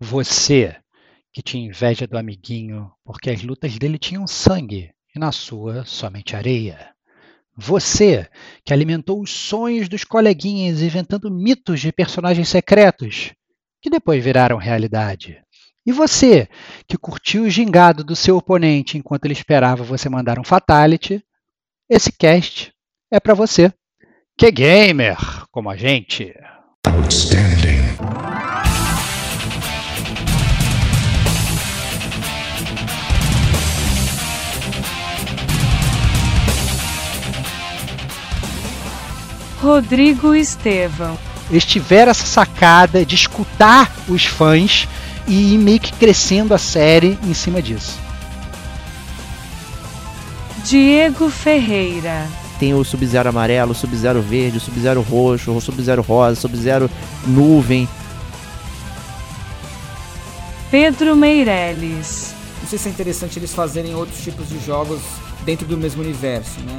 Você que tinha inveja do amiguinho porque as lutas dele tinham sangue e na sua somente areia. Você que alimentou os sonhos dos coleguinhas inventando mitos de personagens secretos que depois viraram realidade. E você que curtiu o gingado do seu oponente enquanto ele esperava você mandar um fatality, esse cast é para você. Que gamer como a gente. Outstanding. Rodrigo Estevão. Eles tiveram essa sacada de escutar os fãs e ir meio que crescendo a série em cima disso. Diego Ferreira. Tem o Sub-Zero amarelo, o Sub-Zero verde, o Sub-Zero roxo, o Sub-Zero rosa, o Sub-Zero nuvem. Pedro Meirelles. Não sei se é interessante eles fazerem outros tipos de jogos dentro do mesmo universo, né?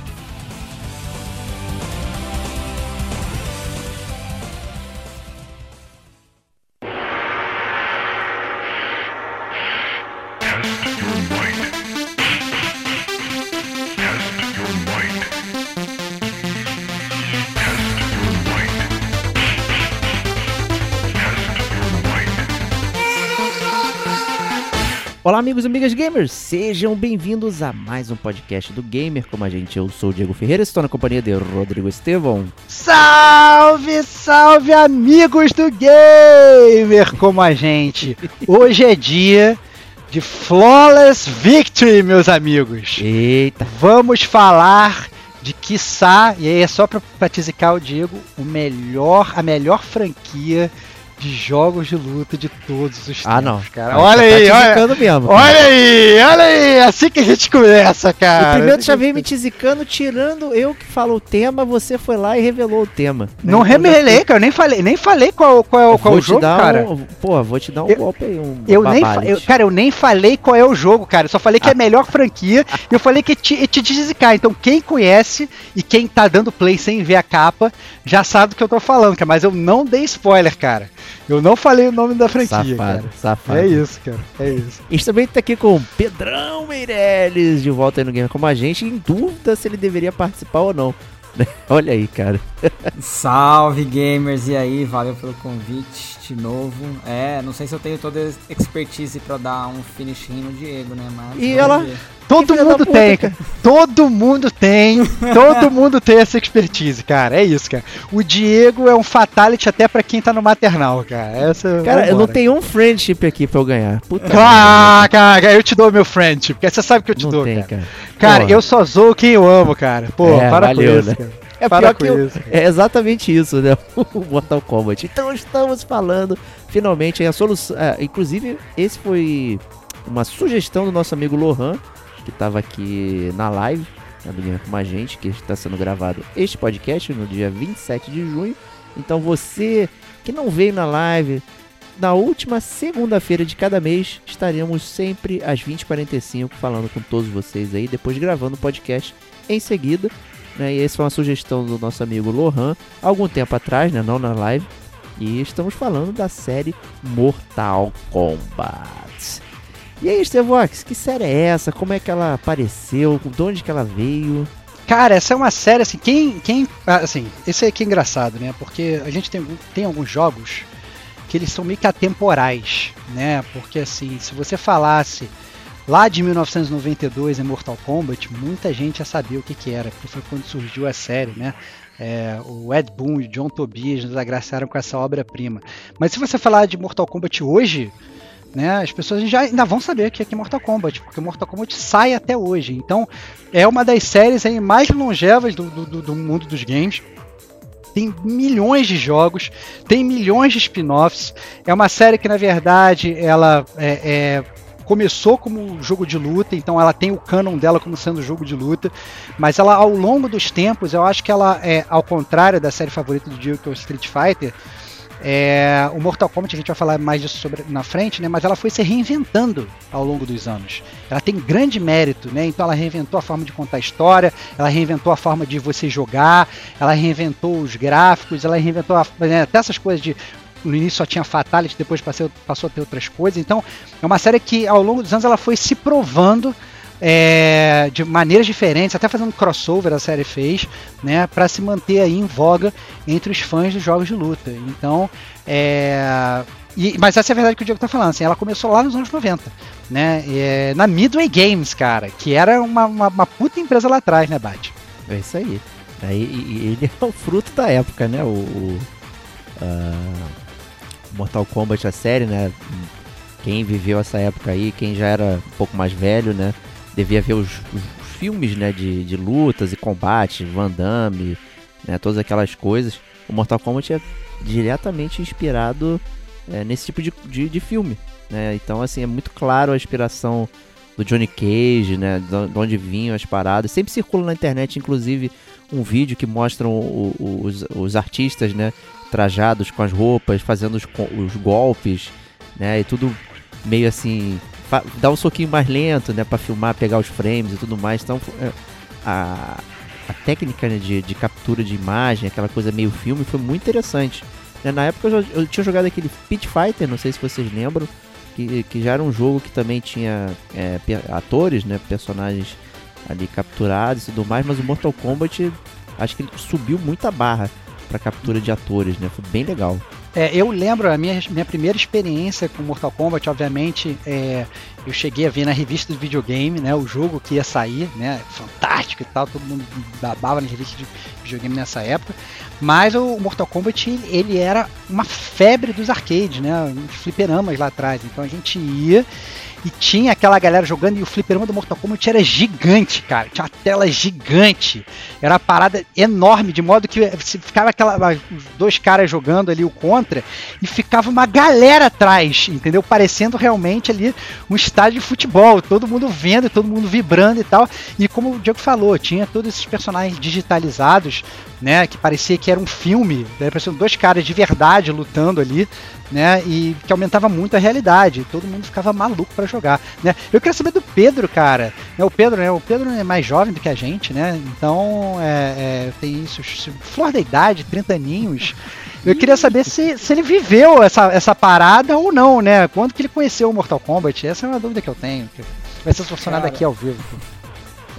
Olá, amigos e amigas gamers, sejam bem-vindos a mais um podcast do Gamer Como a Gente. Eu sou o Diego Ferreira, estou na companhia de Rodrigo Estevão. Salve, salve, amigos do Gamer Como a Gente. Hoje é dia de Flawless Victory, meus amigos. Eita. Vamos falar de quiçá, e aí é só para tizicar o Diego, o melhor, a melhor franquia de jogos de luta de todos os tempos, ah, não. cara. Olha aí, tá olha, mesmo, olha aí, olha aí, assim que a gente começa, cara. O primeiro já veio me tizicando, tirando eu que falo o tema, você foi lá e revelou o tema. Não então, revelei, cara, eu nem falei, nem falei qual, qual, qual é o jogo, cara. Um, pô, vou te dar um eu, golpe aí, um eu nem eu, Cara, eu nem falei qual é o jogo, cara, eu só falei que é a melhor franquia, e eu falei que te, te tizicar, então quem conhece e quem tá dando play sem ver a capa, já sabe do que eu tô falando, cara, mas eu não dei spoiler, cara. Eu não falei o nome da franquia, safado, cara. Safado. É isso, cara. É isso. A gente também tá aqui com o Pedrão Meirelles de volta aí no Game como a gente, em dúvida se ele deveria participar ou não. Olha aí, cara. Salve gamers, e aí? Valeu pelo convite de novo. É, não sei se eu tenho toda a expertise pra dar um finish no Diego, né? Mas e ela, ver. Todo mundo tem, cara. Todo mundo tem. todo mundo tem essa expertise, cara. É isso, cara. O Diego é um fatality até pra quem tá no maternal, cara. Essa, cara, eu não tenho um friendship aqui pra eu ganhar. Puta ah, cara, eu te dou meu friendship. Porque você sabe que eu te não dou, tem, cara. Cara, cara eu só zoo quem eu amo, cara. Pô, é, para valeu, com isso, né? cara. É Para pior eu, é exatamente isso, né? O Mortal Kombat. Então estamos falando finalmente a solução. É, inclusive, esse foi uma sugestão do nosso amigo Lohan, que estava aqui na live, né, com a gente, que está sendo gravado este podcast no dia 27 de junho. Então você que não veio na live, na última segunda-feira de cada mês estaremos sempre às 20h45 falando com todos vocês aí, depois gravando o podcast em seguida. Né? E essa foi uma sugestão do nosso amigo Lohan, algum tempo atrás, né? não na live. E estamos falando da série Mortal Kombat. E aí, Stevox, que série é essa? Como é que ela apareceu? De onde que ela veio? Cara, essa é uma série assim, quem. quem assim, esse aqui é engraçado, né? Porque a gente tem, tem alguns jogos que eles são meio que atemporais, né? Porque assim, se você falasse lá de 1992 em Mortal Kombat, muita gente já sabia o que, que era, porque foi quando surgiu a série, né? É, o Ed Boon e o John Tobias nos agraciaram com essa obra-prima. Mas se você falar de Mortal Kombat hoje, né? As pessoas já ainda vão saber que é Mortal Kombat, porque Mortal Kombat sai até hoje. Então, é uma das séries aí mais longevas do, do, do mundo dos games. Tem milhões de jogos, tem milhões de spin-offs. É uma série que, na verdade, ela é, é, começou como jogo de luta, então ela tem o canon dela como sendo jogo de luta, mas ela, ao longo dos tempos, eu acho que ela é, ao contrário da série favorita do Diego, que é o Street Fighter, É, o Mortal Kombat, a gente vai falar mais disso sobre, na frente, né? Mas ela foi se reinventando ao longo dos anos. Ela tem grande mérito, né? Então ela reinventou a forma de contar a história, ela reinventou a forma de você jogar, ela reinventou os gráficos, ela reinventou a, né, até essas coisas de no início só tinha Fatality, depois passou, passou a ter outras coisas. Então, é uma série que ao longo dos anos ela foi se provando é, de maneiras diferentes, até fazendo crossover a série fez, né, para se manter aí em voga entre os fãs dos jogos de luta. Então, é, e, mas essa é a verdade que o Diego tá falando, assim, ela começou lá nos anos 90, né, é, na Midway Games, cara, que era uma, uma, uma, puta empresa lá atrás, né, Bate? É isso aí. aí e, ele é o fruto da época, né, o, o uh, Mortal Kombat, a série, né, quem viveu essa época aí, quem já era um pouco mais velho, né, devia ver os, os filmes né, de, de lutas e combates, Van Damme, né, todas aquelas coisas. O Mortal Kombat é diretamente inspirado é, nesse tipo de, de, de filme. Né? Então, assim, é muito claro a inspiração do Johnny Cage, né? De onde vinham as paradas. Sempre circula na internet, inclusive, um vídeo que mostra o, o, os, os artistas, né? Trajados com as roupas, fazendo os, os golpes, né? E tudo meio assim dá um soquinho mais lento, né, para filmar, pegar os frames e tudo mais. Então, é, a, a técnica né, de, de captura de imagem, aquela coisa meio filme, foi muito interessante. Né, na época eu, já, eu, tinha jogado aquele Pit Fighter, não sei se vocês lembram, que, que já era um jogo que também tinha é, atores, né, personagens ali capturados e tudo mais, mas o Mortal Kombat acho que ele subiu muito a barra para captura de atores, né? Foi bem legal. É, eu lembro a minha, minha primeira experiência com Mortal Kombat, obviamente, é, eu cheguei a ver na revista do videogame, né, o jogo que ia sair, né, fantástico e tal, todo mundo babava na revista de videogame nessa época, mas o Mortal Kombat, ele era uma febre dos arcades, né, fliperamas lá atrás, então a gente ia e tinha aquela galera jogando e o fliperama do Mortal Kombat era gigante, cara. Tinha uma tela gigante. Era uma parada enorme, de modo que ficava aquela, os dois caras jogando ali o contra e ficava uma galera atrás, entendeu? Parecendo realmente ali um estádio de futebol. Todo mundo vendo, todo mundo vibrando e tal. E como o Diego falou, tinha todos esses personagens digitalizados, né? Que parecia que era um filme. Né, pareciam dois caras de verdade lutando ali né? E que aumentava muito a realidade. Todo mundo ficava maluco para jogar, né? Eu queria saber do Pedro, cara. É o Pedro, né? O Pedro é mais jovem do que a gente, né? Então é, é, tem isso, flor da idade, 30 aninhos. Eu queria saber se, se ele viveu essa, essa parada ou não, né? Quando que ele conheceu o Mortal Kombat? Essa é uma dúvida que eu tenho. Vai ser solucionada aqui ao vivo.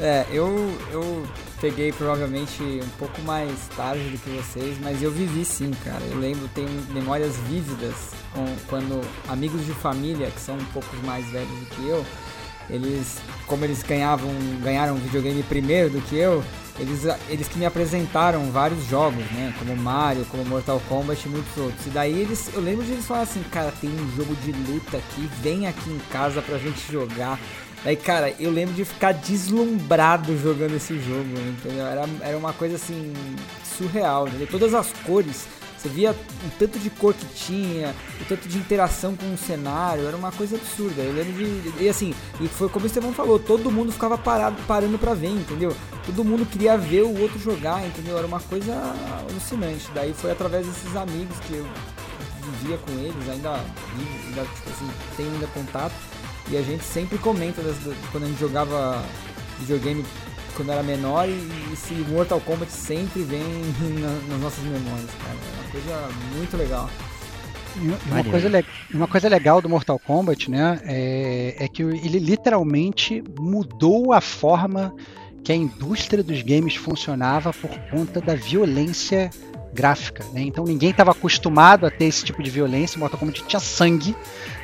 É, eu, eu peguei provavelmente um pouco mais tarde do que vocês, mas eu vivi sim, cara. Eu lembro, tenho memórias vívidas com, quando amigos de família, que são um pouco mais velhos do que eu, eles, como eles ganhavam, ganharam videogame primeiro do que eu, eles, eles que me apresentaram vários jogos, né? Como Mario, como Mortal Kombat e muitos outros. E daí eles, eu lembro de eles falarem assim, cara, tem um jogo de luta aqui, vem aqui em casa pra gente jogar. Aí, cara, eu lembro de ficar deslumbrado jogando esse jogo, entendeu? Era, era uma coisa assim, surreal, entendeu? Todas as cores, você via o tanto de cor que tinha, o tanto de interação com o cenário, era uma coisa absurda. Eu lembro de. E assim, e foi como o Estevão falou, todo mundo ficava parado, parando pra ver, entendeu? Todo mundo queria ver o outro jogar, entendeu? Era uma coisa alucinante. Daí foi através desses amigos que eu vivia com eles, ainda, ainda tipo assim, tenho ainda contato e a gente sempre comenta das, quando a gente jogava videogame quando era menor e, e se Mortal Kombat sempre vem na, nas nossas memórias, cara. É uma coisa muito legal. E uma coisa, uma coisa legal do Mortal Kombat, né, é, é que ele literalmente mudou a forma que a indústria dos games funcionava por conta da violência gráfica. Né? Então ninguém estava acostumado a ter esse tipo de violência. Mortal Kombat tinha sangue,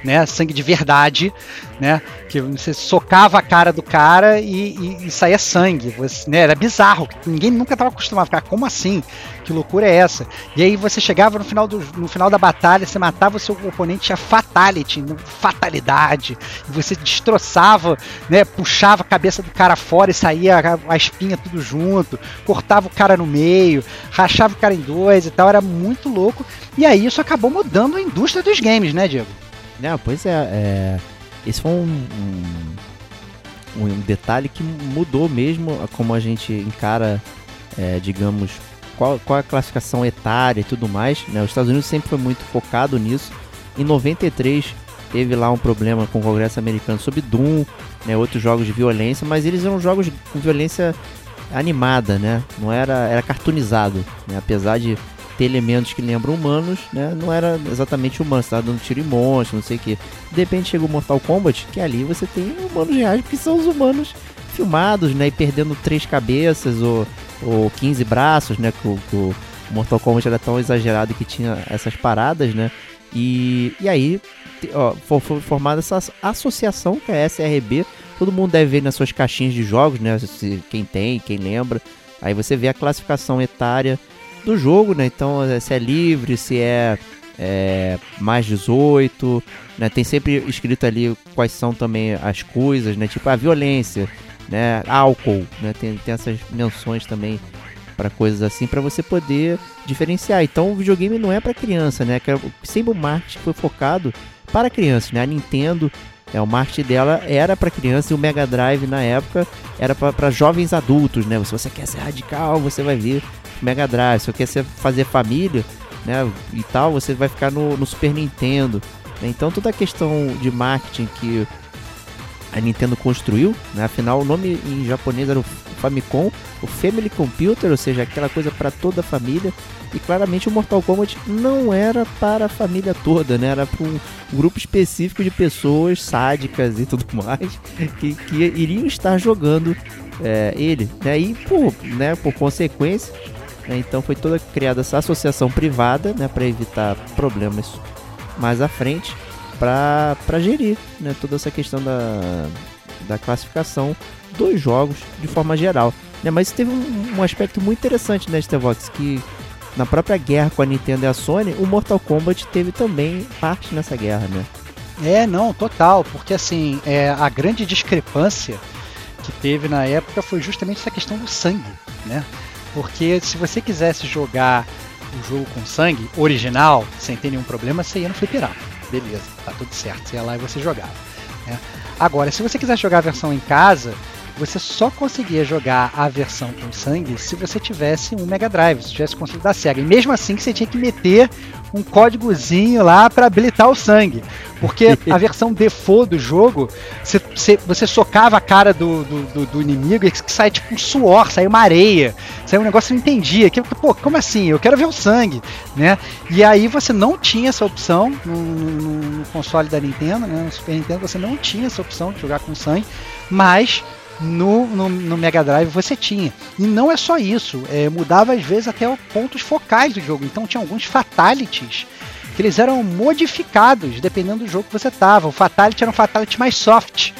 né? Sangue de verdade, né? Que você socava a cara do cara e, e, e saía sangue. Você, né? Era bizarro. Ninguém nunca estava acostumado a ficar, como assim? Que loucura é essa? E aí você chegava no final, do, no final da batalha, você matava o seu oponente, tinha fatality, fatalidade. E você destroçava, né? Puxava a cabeça do cara fora e saía a, a espinha tudo junto, cortava o cara no meio, rachava o cara em dois e tal. Era muito louco. E aí isso acabou mudando a indústria dos games, né, Diego? Não, pois é, é esse foi um, um, um, detalhe que mudou mesmo como a gente encara, é, digamos, qual, qual a classificação etária e tudo mais. Né? Os Estados Unidos sempre foi muito focado nisso. Em 93 teve lá um problema com o Congresso americano sobre Doom, né, outros jogos de violência, mas eles eram jogos com violência animada, né? Não era era cartoonizado, né? Apesar de ter elementos que lembram humanos, né? Não era exatamente humano, você tava dando tiro em monstro, não sei o que. De repente chega o Mortal Kombat, que ali você tem humanos reais, porque são os humanos filmados, né? E perdendo três cabeças ou, ou 15 braços, né? Que o, que o Mortal Kombat era tão exagerado que tinha essas paradas, né? E, e aí ó, foi formada essa associação que é a SRB. Todo mundo deve ver nas suas caixinhas de jogos, né? Se, quem tem, quem lembra. Aí você vê a classificação etária do jogo, né? Então, é, se é livre, se é, é mais 18, né? Tem sempre escrito ali quais são também as coisas, né? Tipo a violência, né? Álcool, né? Tem, tem essas menções também para coisas assim para você poder diferenciar. Então, o videogame não é para criança, né? Sempre o marketing foi focado para crianças, né? A Nintendo é, o marketing dela era para criança e o Mega Drive na época era para jovens adultos, né? Se você quer ser radical, você vai ver Mega Drive. Se você quer ser, fazer família, né? E tal, você vai ficar no, no Super Nintendo. Né? Então toda a questão de marketing que a Nintendo construiu, né? Afinal o nome em japonês era o Famicom, o Family Computer, ou seja, aquela coisa para toda a família. E claramente o Mortal Kombat não era para a família toda, né? Era para um grupo específico de pessoas sádicas e tudo mais que, que iriam estar jogando é, ele. Né? E por, né, por consequência, né, então foi toda criada essa associação privada né, para evitar problemas mais à frente para gerir né, toda essa questão da, da classificação dos jogos de forma geral. Né? Mas teve um, um aspecto muito interessante nesta né, Vox que na própria guerra com a Nintendo e a Sony, o Mortal Kombat teve também parte nessa guerra, né? É, não, total, porque assim, é, a grande discrepância que teve na época foi justamente essa questão do sangue, né? Porque se você quisesse jogar o jogo com sangue, original, sem ter nenhum problema, você ia no fliperama. Beleza, tá tudo certo. Você ia lá e você jogava. Né? Agora, se você quisesse jogar a versão em casa, você só conseguia jogar a versão com sangue se você tivesse um Mega Drive, se tivesse console da Sega. E mesmo assim que você tinha que meter um códigozinho lá para habilitar o sangue. Porque a versão default do jogo, você, você, você socava a cara do, do, do, inimigo e que sai tipo um suor, sai uma areia, sai um negócio que não entendia. Que, pô, como assim? Eu quero ver o sangue, né? E aí você não tinha essa opção no, no, no console da Nintendo, né? No Super Nintendo você não tinha essa opção de jogar com sangue, mas no, no, no, Mega Drive você tinha. E não é só isso, é, mudava às vezes até os pontos focais do jogo. Então tinha alguns fatalities que eles eram modificados dependendo do jogo que você tava. O fatality era um fatality mais soft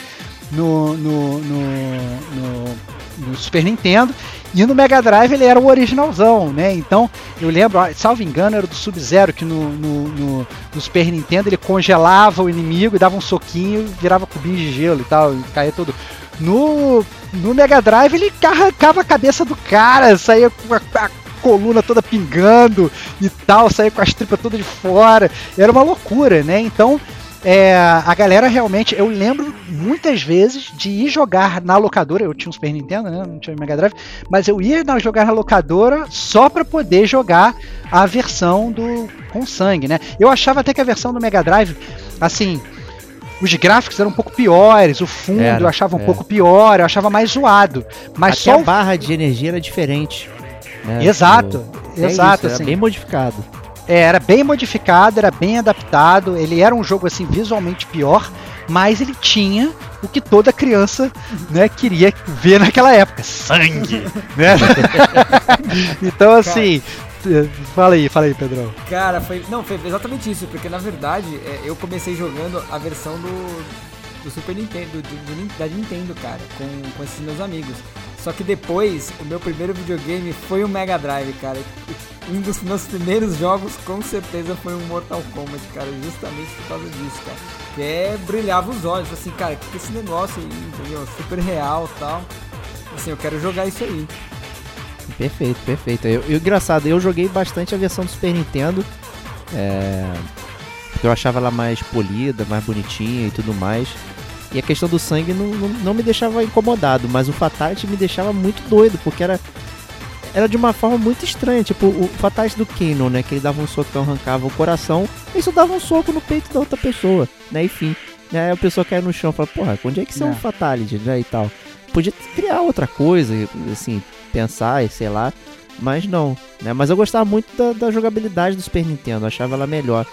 no, no, no, no Super Nintendo. E no Mega Drive ele era o originalzão, né? Então, eu lembro, salvo engano, era do Sub-Zero, que no, no, no, no, Super Nintendo ele congelava o inimigo, dava um soquinho, virava cubinho de gelo e tal, e caía todo. No, no Mega Drive ele arrancava a cabeça do cara, saía com a, a coluna toda pingando e tal, saía com as tripas todas de fora. Era uma loucura, né? Então é, a galera realmente, eu lembro muitas vezes de ir jogar na locadora. Eu tinha um Super Nintendo, né? Não tinha Mega Drive, mas eu ia jogar na locadora só para poder jogar a versão do com sangue, né? Eu achava até que a versão do Mega Drive, assim, os gráficos eram um pouco piores, o fundo era, eu achava um é. pouco pior, eu achava mais zoado. Mas Até só a barra de energia era diferente. Né? Exato, o... exato. É isso, assim. bem modificado. É, era bem modificado, era bem adaptado. Ele era um jogo assim visualmente pior, mas ele tinha o que toda criança né, queria ver naquela época: sangue. né? então, assim, Fala aí, fala aí, Pedrão. Cara, foi. Não, foi exatamente isso, porque na verdade é, eu comecei jogando a versão do, do Super Nintendo, do, do, da Nintendo, cara, com, com esses meus amigos. Só que depois, o meu primeiro videogame foi o Mega Drive, cara. Um dos meus primeiros jogos, com certeza, foi um Mortal Kombat, cara, justamente por causa disso, cara. Que é, brilhava os olhos, assim, cara, que, esse negócio aí, entendeu? Super real tal. Assim, eu quero jogar isso aí. Perfeito, perfeito. Eu, engraçado, eu joguei bastante a versão do Super Nintendo. É, porque eu achava ela mais polida, mais bonitinha e tudo mais. E a questão do sangue não, não, não me deixava incomodado, mas o Fatality me deixava muito doido, porque era. era de uma forma muito estranha. Tipo, o Fatality do Kanon, né? Que ele dava um socão, arrancava o coração, e isso dava um soco no peito da outra pessoa, né? Enfim. Aí a pessoa cai no chão e fala, porra, onde é que são É. o Fatality, né? E tal. Podia criar outra coisa, assim, pensar, e sei lá. Mas não, né? Mas eu gostava muito da, da jogabilidade do Super Nintendo, achava ela melhor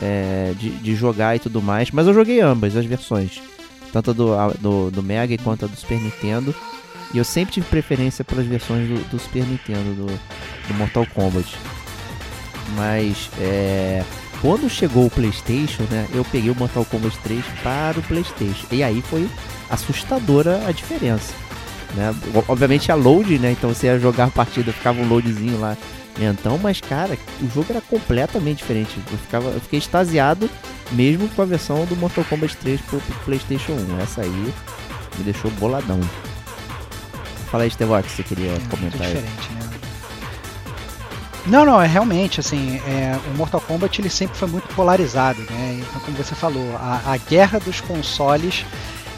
é, de, de jogar e tudo mais. Mas eu joguei ambas as versões, tanto do, do, do Mega quanto a do Super Nintendo. E eu sempre tive preferência pelas versões do, do Super Nintendo, do, do Mortal Kombat. Mas é, quando chegou o PlayStation, né, eu peguei o Mortal Kombat 3 para o PlayStation. E aí foi assustadora a diferença. Né? Obviamente a load, né? Então você ia jogar a partida, ficava um loadzinho lá lentão, mas cara, o jogo era completamente diferente. Eu, ficava, eu fiquei extasiado mesmo com a versão do Mortal Kombat 3 pro pro PlayStation 1. Essa aí me deixou boladão. Fala aí, Estevox, você queria É muito comentar aí. né? Não, não, é realmente assim, é, o Mortal Kombat ele sempre foi muito polarizado, né? Então, como você falou, a, a guerra dos consoles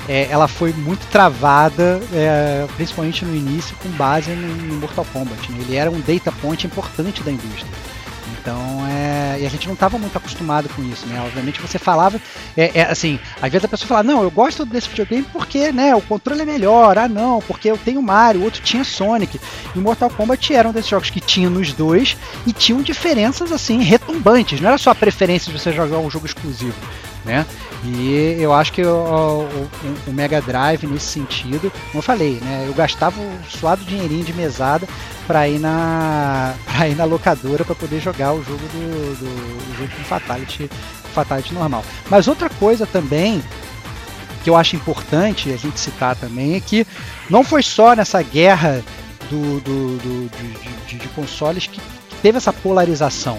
é, ela foi muito travada, é, principalmente no início, com base no, no Mortal Kombat. né? Ele era um data point importante da indústria. Então, é, e a gente não estava muito acostumado com isso, né? Obviamente você falava, é, é, assim, às vezes a pessoa fala, não, eu gosto desse videogame porque, né, o controle é melhor, ah não, porque eu tenho Mario, o outro tinha Sonic. E Mortal Kombat era um desses jogos que tinha nos dois e tinham diferenças, assim, retumbantes, não era só a preferência de você jogar um jogo exclusivo, né? E eu acho que o, o- o Mega Drive, nesse sentido, como eu falei, né? Eu gastava o suado dinheirinho de mesada para ir na para ir na locadora para poder jogar o jogo do, do o jogo com Fatality, Fatality normal. Mas outra coisa também que eu acho importante a gente citar também é que não foi só nessa guerra do, do- do- de, de- de consoles que teve essa polarização,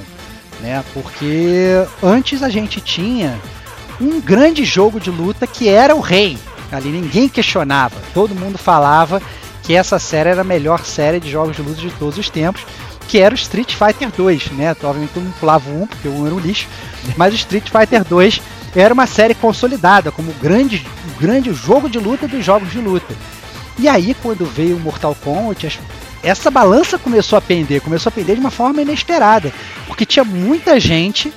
né? Porque antes a gente tinha um grande jogo de luta que era o rei. Ali ninguém questionava, todo mundo falava que essa série era a melhor série de jogos de luta de todos os tempos, que era o Street Fighter 2, né? Obviamente todo mundo pulava 1, porque o 1 era um lixo, mas o Street Fighter 2 era uma série consolidada como o grande, o grande jogo de luta dos jogos de luta. E aí, quando veio o Mortal Kombat, essa balança começou a pender, começou a pender de uma forma inesperada, porque tinha muita gente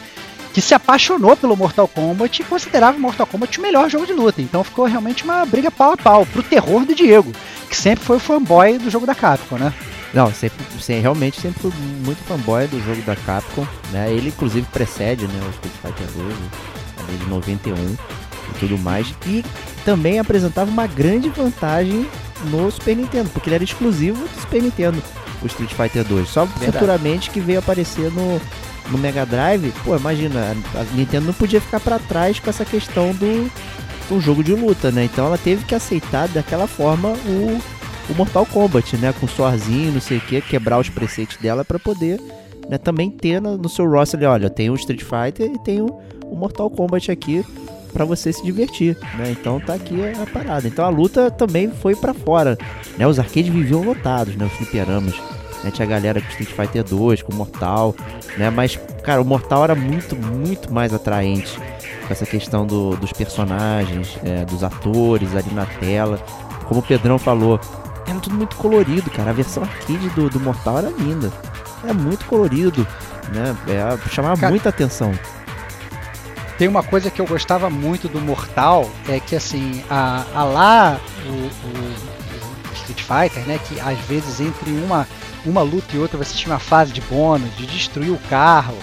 que se apaixonou pelo Mortal Kombat e considerava o Mortal Kombat o melhor jogo de luta. Então ficou realmente uma briga pau a pau, pro terror do Diego, que sempre foi o fanboy do jogo da Capcom, né? Não, sempre, sim, realmente sempre fui muito fanboy do jogo da Capcom, né? Ele inclusive precede, né, o Street Fighter 2, né, ali de 91 e tudo mais. E também apresentava uma grande vantagem no Super Nintendo, porque ele era exclusivo do Super Nintendo, o Street Fighter 2. Só Verdade. futuramente que veio aparecer no, no Mega Drive. Pô, imagina, a, Nintendo não podia ficar pra trás com essa questão do, do jogo de luta, né? Então ela teve que aceitar daquela forma o, o Mortal Kombat, né? Com soarzinho, não sei o que, quebrar os preceitos dela pra poder né, também ter no, no seu roster ali, olha, tem o Street Fighter e tem o, o Mortal Kombat aqui pra você se divertir, né? Então tá aqui a, parada. Então a luta também foi pra fora, né? Os arcades viviam lotados, né? Os fliperamas. Né? Tinha a galera com Street Fighter 2, com Mortal, né? Mas, cara, o Mortal era muito, muito mais atraente com essa questão do- dos personagens, é, dos atores ali na tela. Como o Pedrão falou, era tudo muito colorido, cara. A versão arcade do, do Mortal era linda. Era muito colorido, né? É, chamava Cara, muita atenção. Tem uma coisa que eu gostava muito do Mortal, é que assim, a, a lá o, o- o Street Fighter, né, que às vezes entre uma, uma luta e outra você tinha uma fase de bônus, de destruir o carro,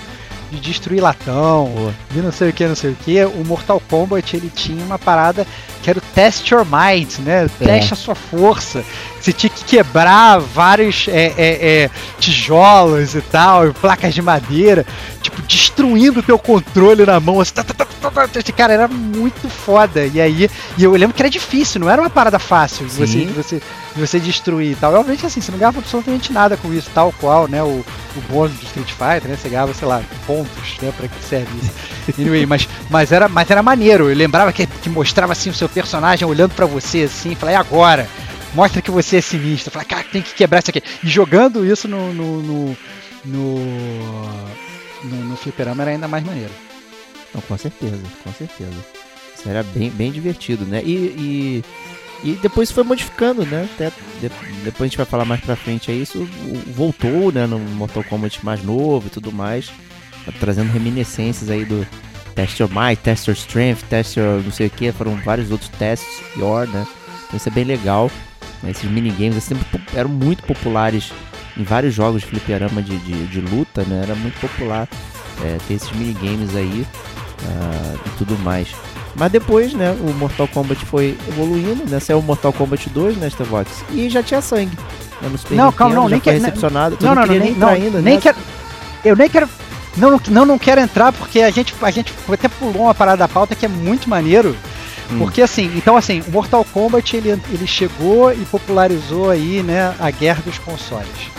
de destruir latão, Pô, de não sei o que, não sei o que, o Mortal Kombat ele tinha uma parada que era o Test Your Might, né? Teste a sua força. Você tinha que quebrar vários é, é, é, tijolos e tal, placas de madeira, tipo, destruindo o teu controle na mão. Assim, tá, tá, tá, cara era muito foda. E aí, e eu lembro que era difícil, não era uma parada fácil de você, de você, de você destruir e tal. Obviamente, assim, você não ganhava absolutamente nada com isso, tal qual, né? O, o bônus do Street Fighter, né? Você ganhava, sei lá, pontos, né? Pra que serve isso. Anyway, mas, mas, era, mas era maneiro. Eu lembrava que, que mostrava assim o seu personagem olhando pra você assim, falei, e agora? Mostra que você é sinistro. Falei, cara, tem que quebrar isso aqui. E jogando isso no. no, no, no, no, no fliperama era ainda mais maneiro. Não, com certeza, com certeza. Isso era bem, bem divertido, né? E, e E depois foi modificando, né? Até de- depois a gente vai falar mais pra frente aí. Isso voltou, né? No Mortal Kombat mais novo e tudo mais. Trazendo reminiscências aí do Test Your Might, Test Your Strength, Test Your não sei o que. Foram vários outros testes, Your, né? Então isso é bem legal. né? Esses minigames sempre eram muito populares em vários jogos de fliperama de, de, de luta, né? Era muito popular é, ter esses minigames aí ah, e tudo mais. Mas depois, né, o Mortal Kombat foi evoluindo, né? Saiu o Mortal Kombat 2, né, Stevox? E já tinha sangue. Né, no Super Não, Nintendo, calma, não, nem foi que- recepcionado. Tu Não, não, não, queria nem, não, ainda, nem né? quero. Eu nem quero. Não, não, não, quero entrar porque a gente, a gente até pulou uma parada da pauta que é muito maneiro. Hum. Porque assim, então assim, o Mortal Kombat ele, ele chegou e popularizou aí, né, a guerra dos consoles.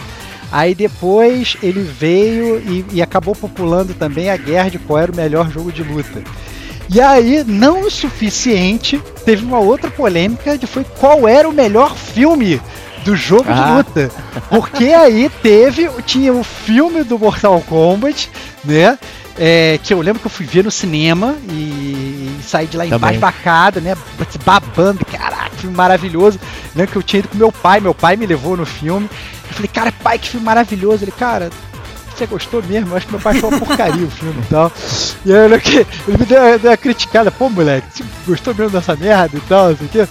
Aí depois ele veio e, e acabou populando também a guerra de qual era o melhor jogo de luta. E aí, não o suficiente, teve uma outra polêmica de foi qual era o melhor filme do jogo de Ah. luta. Porque aí teve, tinha o filme do Mortal Kombat, né? é, que eu lembro que eu fui ver no cinema e, e saí de lá Também. embasbacado, né? Babando, caraca, filme maravilhoso. Lembro que eu tinha ido com meu pai, meu pai me levou no filme. Eu falei, cara, pai, que filme maravilhoso. Ele, cara, você gostou mesmo? Eu acho que meu pai achou uma porcaria o filme e tal. E aí eu que ele me deu, deu uma criticada, pô, moleque, você gostou mesmo dessa merda e tal, não sei o quê.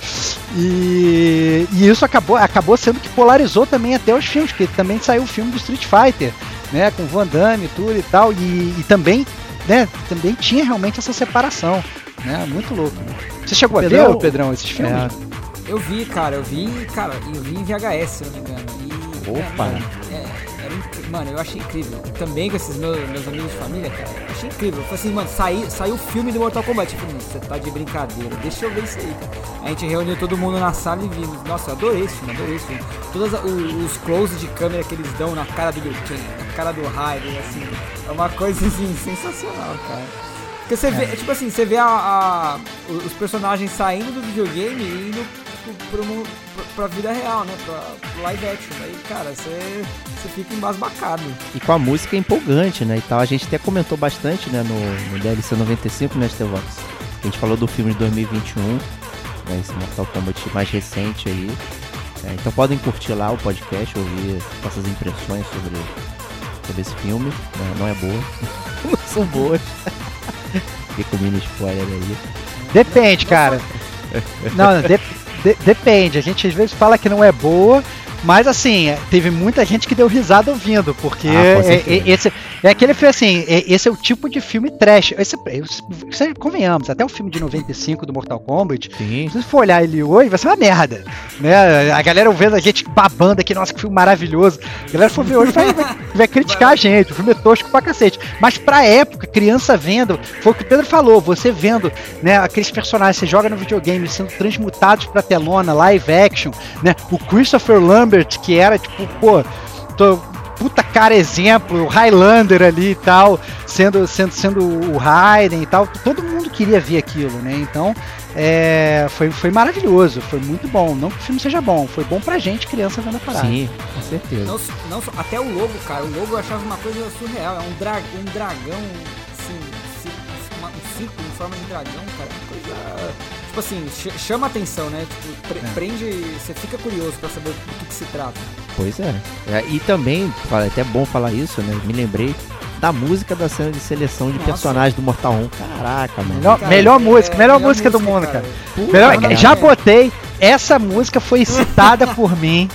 E, e isso acabou, acabou sendo que polarizou também até os filmes, porque também saiu o filme do Street Fighter, né? Com Van Damme e tudo e tal. E, e também, né, também tinha realmente essa separação. Né? Muito louco. Você chegou a ver, Pedrão, ô, Pedrão, esses filmes? É, Eu vi, cara, eu vi, cara, eu vi em VHS, se não me engano. E, Opa. É, mano, eu achei incrível. Também com esses meus, meus amigos de família, cara, eu achei incrível. Eu falei assim, mano, sai, saiu o filme do Mortal Kombat. Eu falei, "Mano, você tá de brincadeira, deixa eu ver isso aí, cara. A gente reuniu todo mundo na sala e vimos. Nossa, eu adorei esse filme, adorei esse filme. Todos os close de câmera que eles dão na cara do Liu Kang, na cara do Raiden, assim, é uma coisa assim, sensacional, cara. Porque você vê, tipo assim, você vê a, a- os personagens saindo do videogame e indo pro, pro, mundo- pra, vida real, né? Pra, pro live action. Aí, cara, você, fica embasbacado. E com a música empolgante, né? E tal. A gente até comentou bastante, né, no, no DLC 95, né, Stevox? A gente falou do filme de 2021, né, esse Mortal Kombat mais recente aí. É, então podem curtir lá o podcast, ouvir nossas impressões sobre, sobre esse filme. né? Não é boa. Não são boas. Fica o mini spoiler aí. Depende, cara. Não, de- de- depende. A gente às vezes fala que não é boa, mas assim, teve muita gente que deu risada ouvindo, porque Ah, é, é- esse é aquele filme assim, é- esse é o tipo de filme trash. Esse, esse- convenhamos, até o filme de 95 do Mortal Kombat, Sim. se você for olhar ele hoje, vai ser uma merda. Né? A galera vendo a gente babando aqui, nossa, que filme maravilhoso. A galera for ver hoje vai, vai, vai criticar a gente. O filme é tosco pra cacete. Mas pra época, criança vendo, foi o que o Pedro falou, você vendo né, aqueles personagens, você joga no videogame sendo transmutados pra telona, live action, né? O Christopher Lambert, que era tipo, pô, tô, puta cara exemplo, o Highlander ali e tal, sendo, sendo, sendo o Raiden e tal, todo mundo queria ver aquilo, né? Então, é, foi, foi maravilhoso, foi muito bom. Não que o filme seja bom, foi bom pra gente, criança, vendo a parada. Sim, com certeza. Não, só- não até o logo, cara. O logo eu achava uma coisa surreal. É um, dra, um dragão, assim, um círculo em forma de dragão, cara. Uma coisa. Tipo assim, ch- chama atenção, né? Tipo, pre- É. prende. Você fica curioso pra saber do que, que se trata. Pois é. É, E também, é até bom falar isso, né? Me lembrei da música da cena de seleção de Nossa. personagens do Mortal 1. Caraca, mano. Melhor, Cara, melhor é- música, melhor, melhor música, do música, mundo, cara. cara. Puta Melhor- já botei, essa música foi citada por mim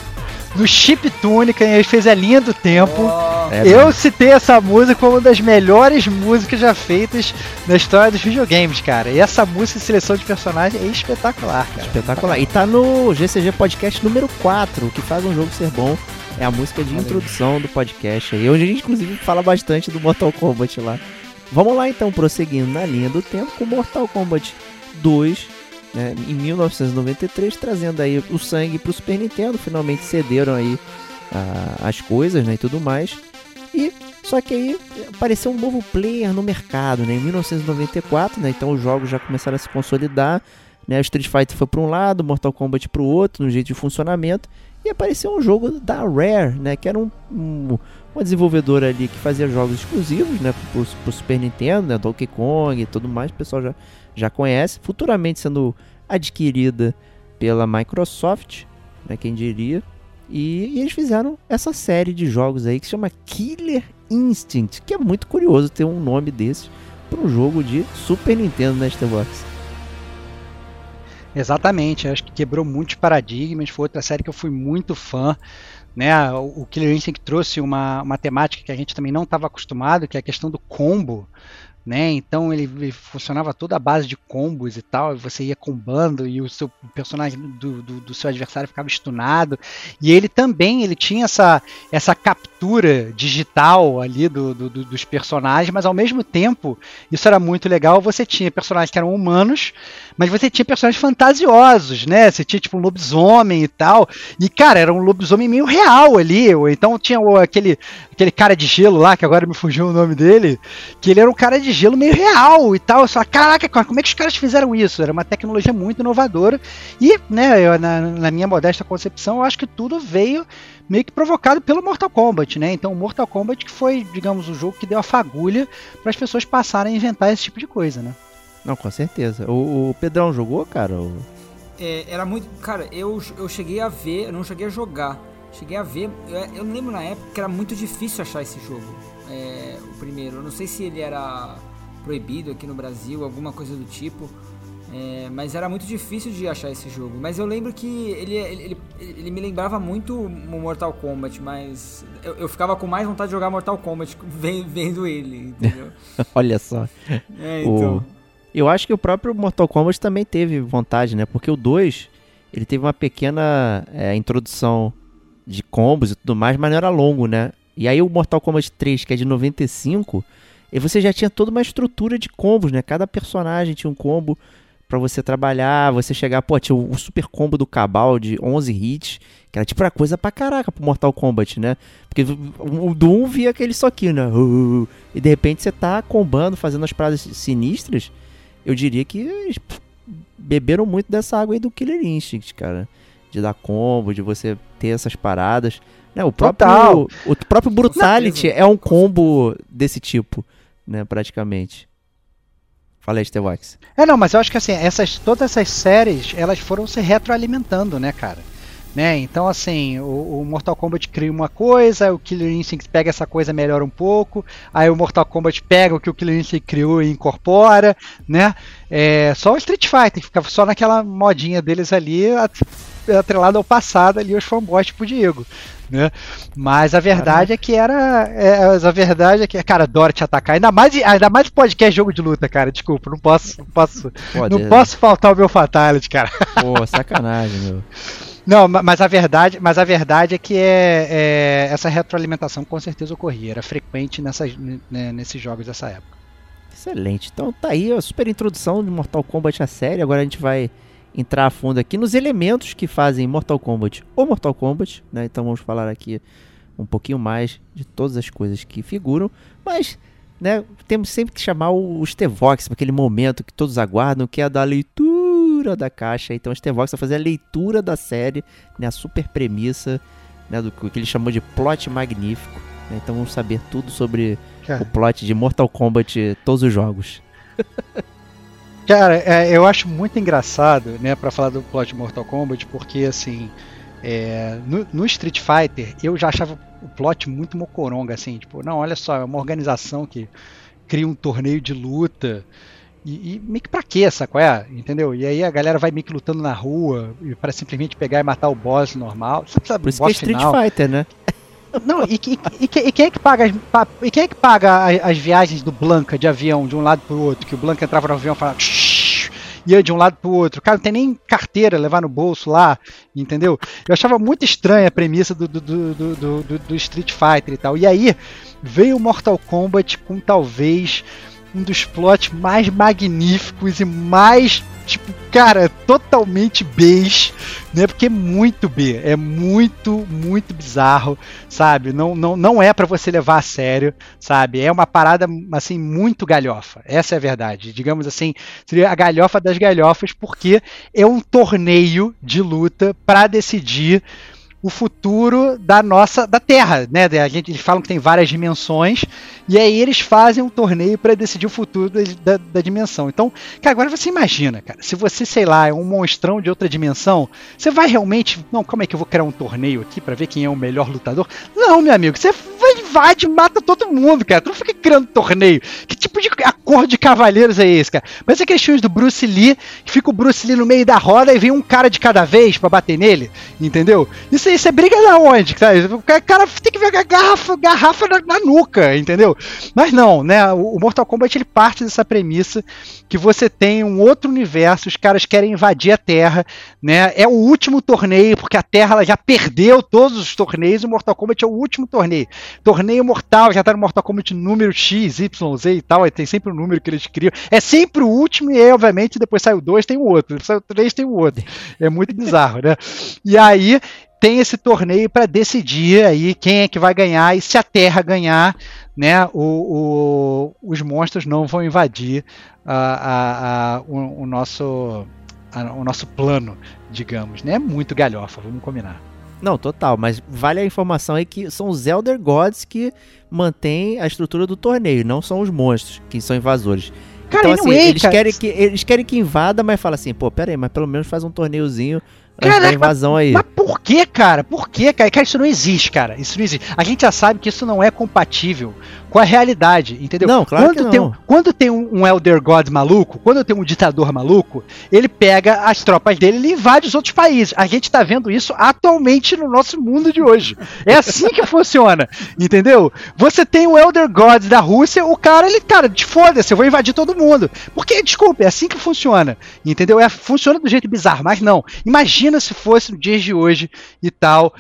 no Chip Túnica, e ele fez a linha do tempo. É, Eu citei essa música como uma das melhores músicas já feitas na história dos videogames, cara. E essa música de seleção de personagem é espetacular, cara. Espetacular. E tá no GCG Podcast número 4, o que faz um jogo ser bom. É a música de aí. introdução do podcast aí. Onde a gente, inclusive, fala bastante do Mortal Kombat lá. Vamos lá, então, prosseguindo na linha do tempo com Mortal Kombat 2, né, em 1993, trazendo aí o sangue pro Super Nintendo. Finalmente cederam aí ah, as coisas né, e tudo mais. E só que aí apareceu um novo player no mercado, né? Em 1994, né? Então os jogos já começaram a se consolidar, né? O Street Fighter foi para um lado, o Mortal Kombat para o outro, no jeito de funcionamento. E apareceu um jogo da Rare, né? Que era um, um uma desenvolvedora ali que fazia jogos exclusivos, né? Pro, pro Super Nintendo, né? Donkey Kong e tudo mais, o pessoal já, já conhece. Futuramente sendo adquirida pela Microsoft, né, quem diria. E, e, eles fizeram essa série de jogos aí que se chama Killer Instinct, que é muito curioso ter um nome desse para um jogo de Super Nintendo na Box. Exatamente, acho que quebrou muitos paradigmas, foi outra série que eu fui muito fã. Né, o Killer Instinct trouxe uma, uma temática que a gente também não estava acostumado, que é a questão do combo né? Então ele, ele, funcionava toda a base de combos e tal, e você ia combando e o seu personagem do, do, do, seu adversário ficava stunado. E ele também ele tinha essa, essa captura digital ali do, do, dos personagens, mas ao mesmo tempo, isso era muito legal, você tinha personagens que eram humanos, mas você tinha personagens fantasiosos, né? Você tinha tipo um lobisomem e tal. E cara, era um lobisomem meio real ali, então tinha aquele aquele cara de gelo lá, que agora me fugiu o nome dele, que ele era um cara de gelo meio real e tal. Eu falei, caraca, como é que os caras fizeram isso? Era uma tecnologia muito inovadora. E, né, eu, na, na, minha modesta concepção, eu acho que tudo veio meio que provocado pelo Mortal Kombat, né? Então, o Mortal Kombat que foi, digamos, o jogo que deu a fagulha para as pessoas passarem a inventar esse tipo de coisa, né? Não, com certeza. O, o Pedrão jogou, cara? O... É, era muito. Cara, eu, eu cheguei a ver, eu não cheguei a jogar Cheguei a ver, eu, eu lembro na época que era muito difícil achar esse jogo. É, o primeiro, eu não sei se ele era proibido aqui no Brasil, alguma coisa do tipo. É, mas era muito difícil de achar esse jogo. Mas eu lembro que ele, ele, ele, me lembrava muito o Mortal Kombat, mas eu, eu, ficava com mais vontade de jogar Mortal Kombat vendo ele, entendeu? Olha só. É, então. O... Eu acho que o próprio Mortal Kombat também teve vontade, né? Porque o 2, ele teve uma pequena é, introdução de combos e tudo mais, mas não era longo, né? E aí o Mortal Kombat 3, que é de 95, e você já tinha toda uma estrutura de combos, né? Cada personagem tinha um combo para você trabalhar, você chegar, pô, tinha o, super combo do Cabal de 11 hits, que era tipo uma coisa pra caraca pro Mortal Kombat, né? Porque o do 1 via aquele soquinho, né? Uh, e de repente você tá combando, fazendo as paradas sinistras. Eu diria que eles beberam muito dessa água aí do Killer Instinct, cara de dar combo, de você ter essas paradas. Né, o próprio, o próprio Brutality é um combo desse tipo, né, praticamente. Fala aí, Stevox. É, não, mas eu acho que assim, essas, todas essas séries, elas foram se retroalimentando, né, cara? Né? Então, assim, o, o, Mortal Kombat cria uma coisa, o Killer Instinct pega essa coisa, melhora um pouco, aí o Mortal Kombat pega o que o Killer Instinct criou e incorpora, né? É, só o Street Fighter ficava só naquela modinha deles ali, atrelado ao passado ali, os fanboys tipo Diego. Né? Mas a verdade Caramba. é que era. É, a verdade é que. Cara, adoro te atacar. Ainda mais, ainda mais podcast jogo de luta, cara. Desculpa, não posso. Não posso, não posso faltar o meu Fatality, cara. Pô, sacanagem, meu. Não, mas a verdade, mas a verdade é que é, é, essa retroalimentação com certeza ocorria, era frequente nessas, né, nesses jogos dessa época. Excelente. Então tá aí a super introdução de Mortal Kombat a série. Agora a gente vai entrar a fundo aqui nos elementos que fazem Mortal Kombat ou Mortal Kombat, né? Então vamos falar aqui um pouquinho mais de todas as coisas que figuram, mas né, temos sempre que chamar o Stevox para aquele momento que todos aguardam, que é a da leitura da caixa. Então o Stevox vai fazer a leitura da série, né, a super premissa, né, do que ele chamou de plot magnífico. Né? Então vamos saber tudo sobre Cara. o plot de Mortal Kombat todos os jogos. Cara, é, eu acho muito engraçado, né, para falar do plot de Mortal Kombat, porque assim, é, no, no, Street Fighter eu já achava o plot muito mocoronga, assim, tipo, não, olha só, é uma organização que cria um torneio de luta e, e meio que pra quê, qual é? Entendeu? E aí a galera vai meio que lutando na rua para simplesmente pegar e matar o boss normal. Sabe, Por isso que é Street final. Fighter, né? Não, e, e, e, e, quem é que paga, e quem é que paga as, as, viagens do Blanca de avião de um lado pro outro? Que o Blanca entrava no avião e falava ia de um lado pro outro. Cara, não tem nem carteira levar no bolso lá, entendeu? Eu achava muito estranha a premissa do, do, do, do, do Street Fighter e tal. E aí veio o Mortal Kombat com talvez um dos plots mais magníficos e mais tipo, cara, totalmente beige, né? Porque é muito B, é muito, muito bizarro, sabe? Não, não, não é para você levar a sério, sabe? É uma parada assim muito galhofa. Essa é a verdade. Digamos assim, seria a galhofa das galhofas porque é um torneio de luta para decidir o futuro da nossa da Terra, né? A gente eles falam que tem várias dimensões e aí eles fazem um torneio para decidir o futuro da, da, dimensão. Então, cara, agora você imagina, cara, se você sei lá é um monstrão de outra dimensão, você vai realmente não? Como é que eu vou criar um torneio aqui para ver quem é o melhor lutador? Não, meu amigo, você vai invade, mata todo mundo, cara. Tu não fica criando torneio. Que tipo de acordo de cavaleiros é esse, cara? Mas é filmes do Bruce Lee, que fica o Bruce Lee no meio da roda e vem um cara de cada vez para bater nele, entendeu? Isso aí, você briga da onde, sabe? O cara tem que ver a garrafa, garrafa na, na, nuca, entendeu? Mas não, né? O Mortal Kombat ele parte dessa premissa que você tem um outro universo, os caras querem invadir a Terra, né? É o último torneio, porque a Terra ela já perdeu todos os torneios o Mortal Kombat é o último torneio. Torneio mortal, já tá no Mortal Kombat número X, Y, Z e tal, aí tem sempre o um número que eles criam. É sempre o último e aí, obviamente, depois sai o 2, tem o outro. Depois sai o 3, tem o outro. É muito bizarro, né? E aí tem esse torneio para decidir aí quem é que vai ganhar e se a Terra ganhar, né, o, o os monstros não vão invadir o, o, nosso, o nosso plano, digamos. Né? É muito galhofa, vamos combinar. Não, total, mas vale a informação aí que são os Elder Gods que mantêm a estrutura do torneio, não são os monstros que são invasores. Cara, então, assim, eles, querem que, eles querem que invada, mas fala assim, pô, pera aí, mas pelo menos faz um torneiozinho Caraca, da invasão aí. Mas por que, cara? Por que, cara? Cara, isso não existe, cara. Isso não existe. A gente já sabe que isso não é compatível com a realidade, entendeu? Não, claro quando que tem, não. Quando tem um, um, Elder God maluco, quando tem um ditador maluco, ele pega as tropas dele e invade os outros países. A gente tá vendo isso atualmente no nosso mundo de hoje. É assim que funciona, entendeu? Você tem o Elder God da Rússia, o cara, ele, cara, foda-se, eu vou invadir todo mundo. Porque, desculpa, é assim que funciona, entendeu? É, funciona do jeito bizarro, mas não. Imagina se fosse no dias de hoje e tal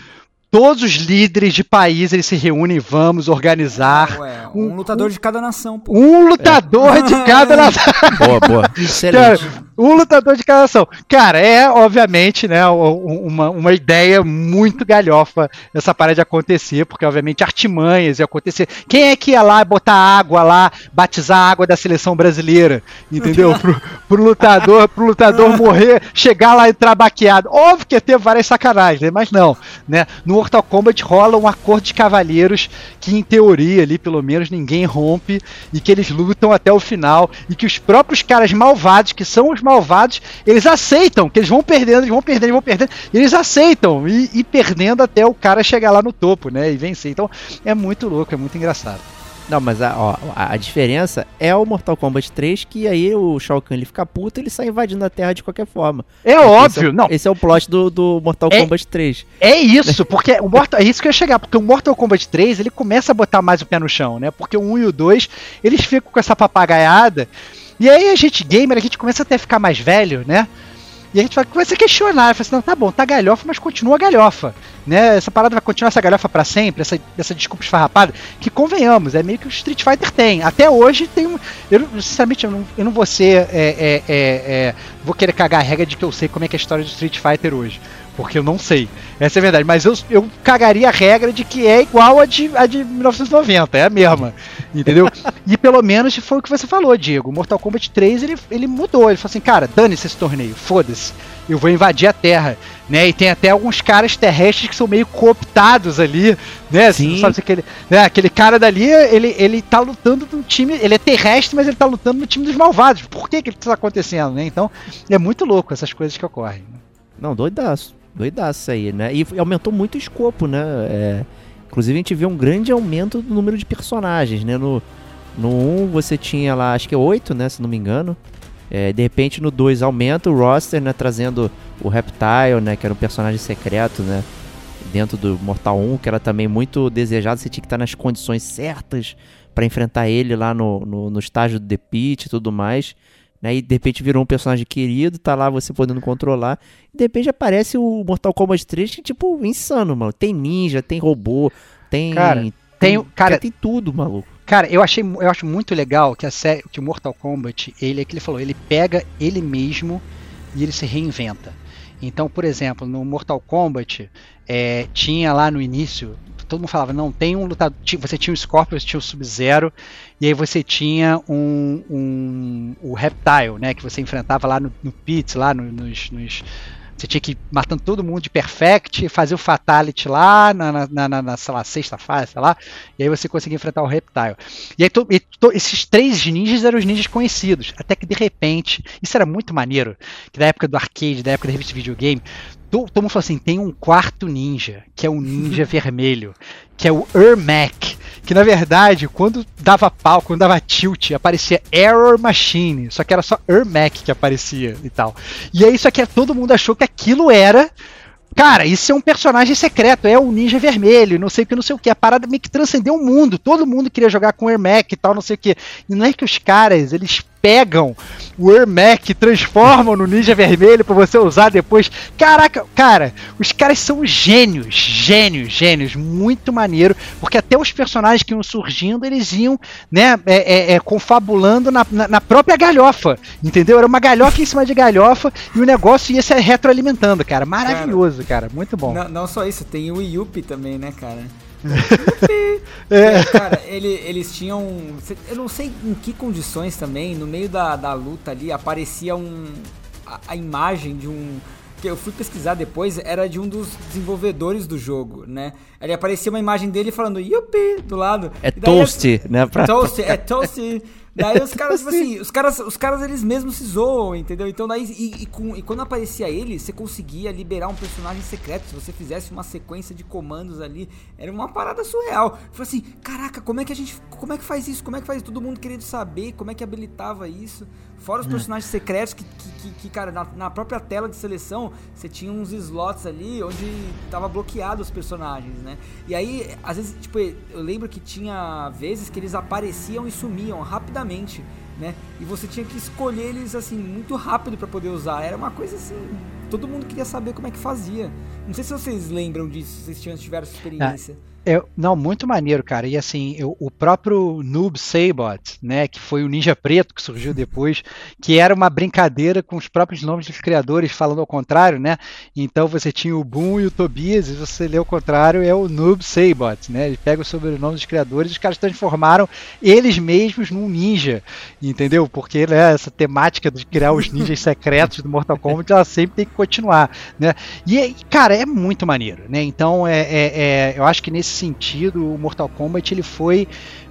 todos os líderes de país eles se reúnem, vamos organizar. Ué, um, um, lutador de cada nação. Pô. Um lutador é. de cada nação. Boa, boa. Excelente. Cara, um lutador de cada nação. Cara, é obviamente, né, uma, uma ideia muito galhofa essa parada de acontecer, porque obviamente artimanhas ia acontecer. Quem é que ia lá botar água lá, batizar a água da seleção brasileira, entendeu? Pro, pro lutador, pro lutador morrer, chegar lá e trabaqueado. Óbvio que ia ter várias sacanagens, né, mas não, né? No Mortal Kombat rola um acordo de cavaleiros que, em teoria, ali pelo menos ninguém rompe e que eles lutam até o final e que os próprios caras malvados, que são os malvados, eles aceitam que eles vão perdendo, eles vão perdendo, eles vão perdendo, e eles aceitam e, e perdendo até o cara chegar lá no topo, né? E vencer. Então é muito louco, é muito engraçado. Não, mas a, ó, a diferença é o Mortal Kombat 3, que aí o Shao Kahn ele fica puto e ele sai invadindo a Terra de qualquer forma. É óbvio, esse é, não. Esse é o plot do, do Mortal é, Kombat 3. É isso, porque o Mortal, é isso que eu ia chegar, porque o Mortal Kombat 3 ele começa a botar mais o pé no chão, né? Porque o 1 e o 2 eles ficam com essa papagaiada. E aí a gente, gamer, a gente começa até a ficar mais velho, né? E a gente vai começar a questionar, fala assim, não, tá bom, tá galhofa, mas continua galhofa. Né? Essa parada vai continuar essa galhofa para sempre, essa, essa desculpa esfarrapada, que convenhamos, é meio que o Street Fighter tem. Até hoje tem um. Eu, sinceramente, eu não, eu não vou ser. É, é, é, é, vou querer cagar a regra de que eu sei como é que é a história do Street Fighter hoje porque eu não sei. Essa é a verdade. Mas eu, eu cagaria a regra de que é igual a de, a de 1990, é a mesma. Entendeu? e pelo menos foi o que você falou, Diego. Mortal Kombat 3 ele, ele mudou. Ele falou assim: cara, dane-se esse torneio, foda-se. Eu vou invadir a Terra. Né? E tem até alguns caras terrestres que são meio cooptados ali, né? Sim. Sabe, aquele, né? aquele cara dali, ele, ele tá lutando no time. Ele é terrestre, mas ele tá lutando no time dos malvados. Por que, que isso tá acontecendo, né? Então, é muito louco essas coisas que ocorrem. Não, doidaço. Doidaço aí, né? E aumentou muito o escopo, né? É, inclusive a gente viu um grande aumento do número de personagens, né? No, no 1 você tinha lá, acho que é 8, né? Se não me engano. É, de repente no 2 aumenta o roster, né? Trazendo o Reptile, né? Que era um personagem secreto, né? Dentro do Mortal 1, que era também muito desejado. Você tinha que estar nas condições certas para enfrentar ele lá no, no, no estágio do The Pit e tudo mais né? E de repente virou um personagem querido, tá lá você podendo controlar. E de repente aparece o Mortal Kombat 3, que é tipo insano, mano. Tem ninja, tem robô, tem. Cara, tem, tem cara, tem tudo, maluco. Cara, eu achei, eu acho muito legal que a série, que o Mortal Kombat, ele é que ele falou, ele pega ele mesmo e ele se reinventa. Então, por exemplo, no Mortal Kombat, é, tinha lá no início todo mundo falava, não, tem um lutador. Você tinha o Scorpion, você tinha o Sub-Zero, e aí você tinha um, um, o Reptile, né? Que você enfrentava lá no, no lá no, nos, nos Você tinha que ir matando todo mundo de perfect, fazer o fatality lá na, na, na, na sei lá, sexta fase, sei lá, e aí você conseguia enfrentar o Reptile. E aí to, e to, esses três ninjas eram os ninjas conhecidos, até que de repente, isso era muito maneiro, que da época do arcade, da época da revista de videogame, todo, mundo falou assim, tem um quarto ninja, que é o ninja vermelho, que é o Ermac, que na verdade, quando dava pau, quando dava tilt, aparecia Error Machine, só que era só Ermac que aparecia e tal. E aí, só que todo mundo achou que aquilo era Cara, isso é um personagem secreto, é o Ninja Vermelho, não sei o que, não sei o que. A parada meio que transcendeu o mundo. Todo mundo queria jogar com o Ermac e tal, não sei o que. E não é que os caras, eles pegam o Ermac, transformam no Ninja Vermelho para você usar depois. Caraca, cara, os caras são gênios, gênios, gênios, muito maneiro, porque até os personagens que iam surgindo, eles iam, né, é, é, é, confabulando na, na, na, própria galhofa, entendeu? Era uma galhofa em cima de galhofa e o negócio ia se retroalimentando, cara. Maravilhoso, cara, cara muito bom. Não, não, só isso, tem o Yuppie também, né, cara? é. Cara, ele, eles tinham. Eu não sei em que condições também, no meio da, da luta ali, aparecia um. A, a imagem de um que eu fui pesquisar depois, era de um dos desenvolvedores do jogo, né? Ele aparecia uma imagem dele falando Yuppie do lado. É Toast, né? Pra... Toast, é Toast. Daí os caras, tipo assim, os caras, os caras eles mesmos se zoam, entendeu? Então daí, e, e, com, e, quando aparecia ele, você conseguia liberar um personagem secreto. Se você fizesse uma sequência de comandos ali, era uma parada surreal. Falei assim, caraca, como é que a gente, como é que faz isso? Como é que faz Todo mundo querendo saber como é que habilitava isso. Fora os é. personagens secretos que, que, que, que cara, na, na, própria tela de seleção, você tinha uns slots ali onde tava bloqueado os personagens, né? E aí, às vezes, tipo, eu lembro que tinha vezes que eles apareciam e sumiam rapidamente, né? E você tinha que escolher eles, assim, muito rápido para poder usar. Era uma coisa assim, todo mundo queria saber como é que fazia. Não sei se vocês lembram disso, se vocês tiveram essa experiência. Ah. É, não, muito maneiro, cara. E assim, eu, o próprio Noob Sabot, né, que foi o Ninja Preto que surgiu depois, que era uma brincadeira com os próprios nomes dos criadores falando ao contrário, né? Então você tinha o Boom e o Tobias, e você lê o contrário, é o Noob Sabot, né? Ele pega o sobrenome dos criadores e os caras transformaram eles mesmos num ninja, entendeu? Porque né, essa temática de criar os ninjas secretos do Mortal Kombat, ela sempre tem que continuar, né? E, cara, é muito maneiro, né? Então, é, é, é eu acho que nesse sentido, o Mortal Kombat ele foi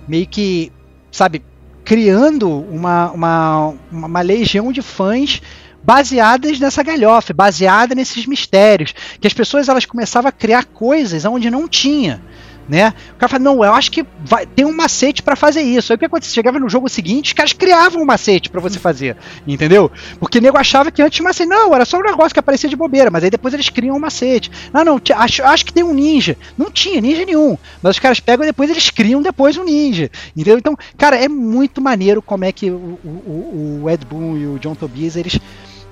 meio que, sabe, criando uma, uma, uma legião de fãs baseadas nessa galhofa, baseada nesses mistérios, que as pessoas elas começavam a criar coisas onde não tinha né? O cara fala, não, eu acho que vai, tem um macete para fazer isso. Aí o que aconteceu? Chegava no jogo seguinte, os caras criavam um macete para você fazer, entendeu? Porque o nego achava que antes tinha macete. Não, era só um negócio que aparecia de bobeira, mas aí depois eles criam um macete. Não, não, acho, acho que tem um ninja. Não tinha ninja nenhum, mas os caras pegam e depois eles criam depois um ninja, entendeu? Então, cara, é muito maneiro como é que o, o, o Ed Boon e o John Tobias, eles,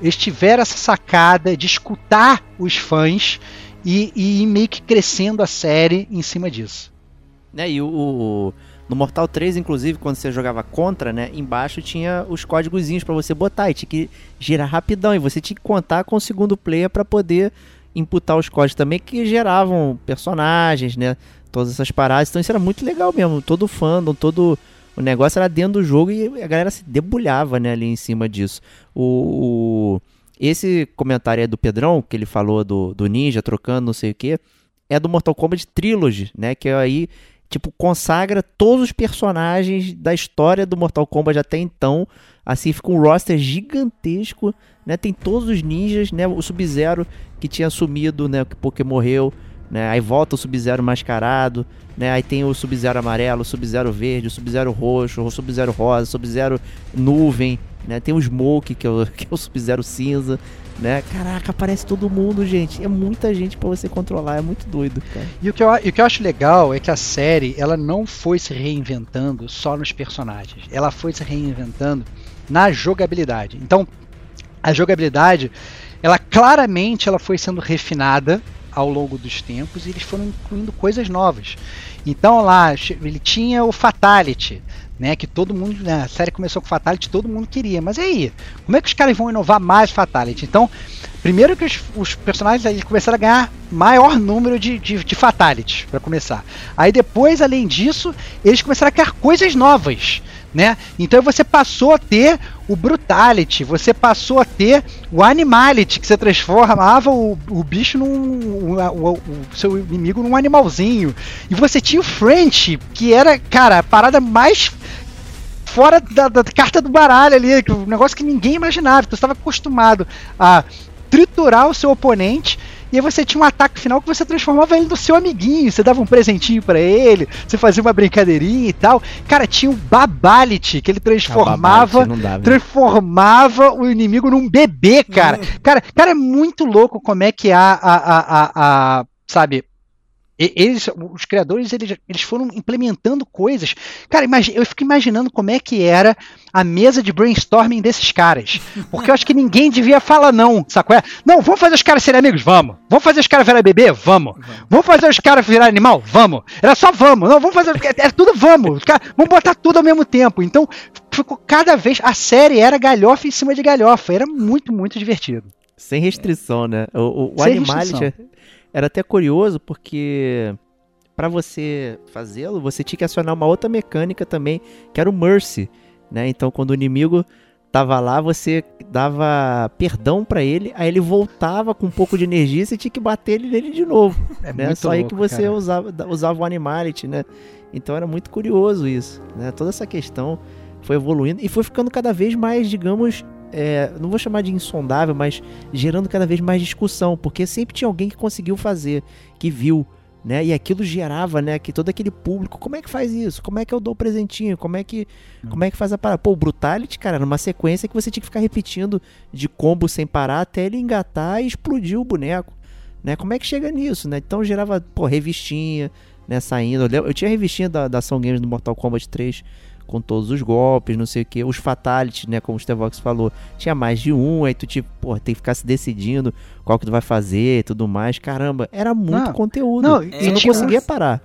eles tiveram essa sacada de escutar os fãs e, e meio que crescendo a série em cima disso. É, e o, o, no Mortal 3, inclusive, quando você jogava contra, né, embaixo tinha os códigozinhos para você botar e tinha que girar rapidão e você tinha que contar com o segundo player para poder imputar os códigos também que geravam personagens, né, todas essas paradas. Então isso era muito legal mesmo, todo fandom, todo o negócio era dentro do jogo e a galera se debulhava, né, ali em cima disso. o, o esse comentário é do Pedrão, que ele falou do, do ninja trocando não sei o que, é do Mortal Kombat Trilogy, né? Que aí, tipo, consagra todos os personagens da história do Mortal Kombat até então. Assim, fica um roster gigantesco, né? Tem todos os ninjas, né? O Sub-Zero que tinha sumido, né? Porque morreu, né? Aí volta o Sub-Zero mascarado, né? Aí tem o Sub-Zero amarelo, o Sub-Zero verde, o Sub-Zero roxo, o Sub-Zero rosa, o Sub-Zero nuvem, né? Tem o Smoke, que é o, que é o Sub-Zero cinza, né? Caraca, aparece todo mundo, gente. É muita gente para você controlar, é muito doido, cara. E o, que eu, o que eu acho legal é que a série, ela não foi se reinventando só nos personagens. Ela foi se reinventando na jogabilidade. Então, a jogabilidade, ela claramente ela foi sendo refinada ao longo dos tempos e eles foram incluindo coisas novas. Então lá ele tinha o Fatality, né? Que todo mundo, né, a série começou com Fatality, todo mundo queria. Mas aí? Como é que os caras vão inovar mais Fatality? Então, primeiro que os, os personagens eles começaram a ganhar maior número de, de, de para começar. Aí depois, além disso, eles começaram a criar coisas novas. Né? Então você passou a ter o Brutality, você passou a ter o Animality, que você transformava o, o bicho num. O, o, seu inimigo num animalzinho. E você tinha o French, que era, cara, a parada mais fora da, da, carta do baralho ali, um negócio que ninguém imaginava. Tu estava acostumado a triturar o seu oponente. E aí você tinha um ataque final que você transformava ele no seu amiguinho, você dava um presentinho para ele, você fazia uma brincadeirinha e tal. Cara, tinha o Babality, que ele transformava, dá, transformava o inimigo num bebê, cara. Uhum. Cara, cara, é muito louco como é que a, a, a, a, a sabe, eles, os criadores, eles, eles foram implementando coisas. Cara, eu fico imaginando como é que era a mesa de brainstorming desses caras. Porque eu acho que ninguém devia falar não, sacou? É? Não, vamos fazer os caras serem amigos? Vamos. Vamos fazer os caras virar bebê? Vamos. Vamos fazer os caras virar animal? Vamos. Era só vamos. Não, vamos fazer. Era tudo vamos. Vamos botar tudo ao mesmo tempo. Então, ficou cada vez. A série era galhofa em cima de galhofa. Era muito, muito divertido. Sem restrição, né? O, o, o Animality era até curioso porque para você fazê-lo, você tinha que acionar uma outra mecânica também, que era o Mercy, né? Então, quando o inimigo tava lá, você dava perdão para ele, aí ele voltava com um pouco de energia e você tinha que bater ele nele de novo. É né? Só louco, aí que você usava, usava o Animality, né? Então era muito curioso isso, né? Toda essa questão foi evoluindo e foi ficando cada vez mais, digamos, é, não vou chamar de insondável, mas gerando cada vez mais discussão, porque sempre tinha alguém que conseguiu fazer, que viu, né? E aquilo gerava, né, que todo aquele público, como é que faz isso? Como é que eu dou o presentinho? Como é que como é que faz a parada? Pô, o Brutality, cara, era uma sequência que você tinha que ficar repetindo de combo sem parar até ele engatar e explodir o boneco, né? Como é que chega nisso, né? Então gerava, pô, revistinha, né, saindo. Eu, eu tinha revistinha da, da Ação Games do Mortal Kombat 3 com todos os golpes, não sei o que. Os fatalities, né? Como o Stevox falou, tinha mais de um, aí tu tipo, pô, tem que ficar se decidindo qual que tu vai fazer e tudo mais. Caramba, era muito não, conteúdo. Não, e não conseguia parar.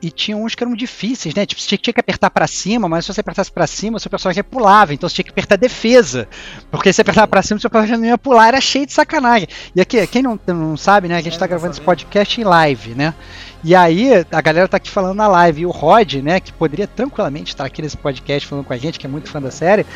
E tinha uns que eram difíceis, né? Tipo, você tinha que apertar para cima, mas se você apertasse para cima, o seu personagem pulava. Então você tinha que apertar defesa. Porque se apertava para cima, o seu personagem não ia pular. Era cheio de sacanagem. E aqui, quem não, não sabe, né? A gente tá gravando esse podcast em live, né? E aí, a galera tá aqui falando na live. E o Rod, né, que poderia tranquilamente estar aqui nesse podcast falando com a gente, que é muito fã da série,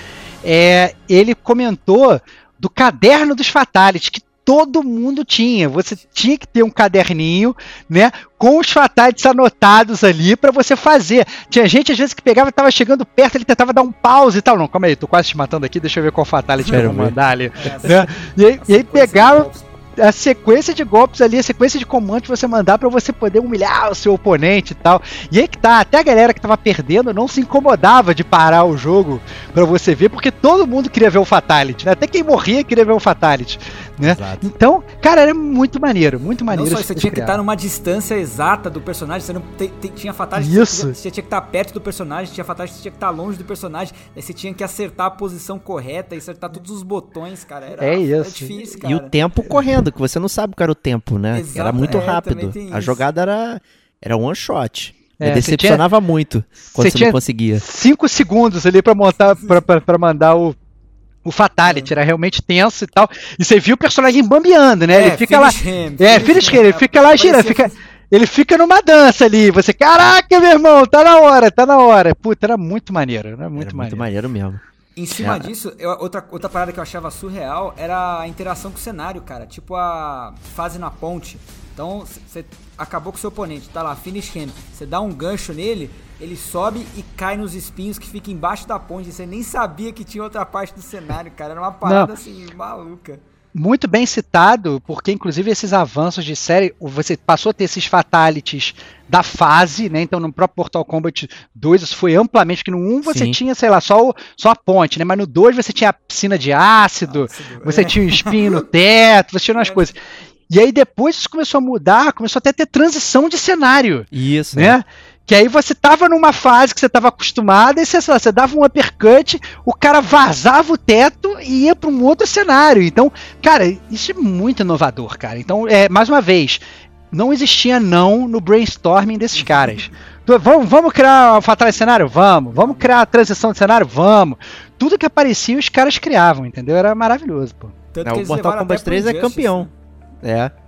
é, ele comentou do caderno dos Fatalities, que todo mundo tinha. Você tinha que ter um caderninho, né, com os fatalities anotados ali para você fazer. Tinha gente às vezes que pegava, tava chegando perto, ele tentava dar um pause e tal. Não, calma aí, tô quase te matando aqui, deixa eu ver qual fatality eu vou mandar ali. É, né? E aí, e aí pegava a sequência de golpes ali, a sequência de comandos que você mandar para você poder humilhar o seu oponente e tal. E aí que tá, até a galera que tava perdendo não se incomodava de parar o jogo para você ver, porque todo mundo queria ver o Fatality, né? Até quem morria queria ver o Fatality, né? Então, cara, era muito maneiro, muito maneiro. Não só, você tinha que estar numa distância exata do personagem, você não te, te, tinha Fatality, Isso. Você, você tinha que estar perto do personagem, tinha Fatality, você tinha que estar longe do personagem, aí você tinha que acertar a posição correta e acertar todos os botões, cara. Era, é isso. Era difícil, cara. E o tempo correndo que você não sabe qual era o tempo, né? Exato, era muito é, rápido. A jogada era, era one shot. É, decepcionava tinha, muito quando você, você não conseguia. Cinco segundos ali para montar, para mandar o, o Fatality, é. era realmente tenso e tal. E você viu o personagem bambeando, né? É, ele fica lá. Him, é, finish him, ele fica lá girando, fica. Ele fica numa dança ali. Você, caraca, meu irmão, tá na hora, tá na hora. Puta, era muito maneiro, era muito era maneiro. Muito maneiro mesmo. Em cima é. disso, eu, outra, outra parada que eu achava surreal era a interação com o cenário, cara. Tipo a fase na ponte. Então, você acabou com o seu oponente, tá lá, finish him. Você dá um gancho nele, ele sobe e cai nos espinhos que fica embaixo da ponte. Você nem sabia que tinha outra parte do cenário, cara. Era uma parada Não. assim, maluca muito bem citado, porque inclusive esses avanços de série, você passou a ter esses fatalities da fase, né? Então no próprio Mortal Kombat 2 isso foi amplamente, que no 1 você Sim. tinha, sei lá, só, o, só a ponte, né? Mas no 2 você tinha a piscina de ácido, ácido você é. tinha o um espinho no teto, você tinha umas é. coisas. E aí depois isso começou a mudar, começou até a ter transição de cenário. Isso. Né? É. Que aí você tava numa fase que você tava acostumado, e você, você dava um uppercut, o cara vazava o teto e ia para um outro cenário. Então, cara, isso é muito inovador, cara. Então, é, mais uma vez, não existia não no brainstorming desses caras. vamos, vamos criar um fatal cenário? Vamos. Vamos criar a transição de cenário? Vamos. Tudo que aparecia os caras criavam, entendeu? Era maravilhoso, pô. Tanto Não, o Mortal Kombat 3 é campeão. Né? É.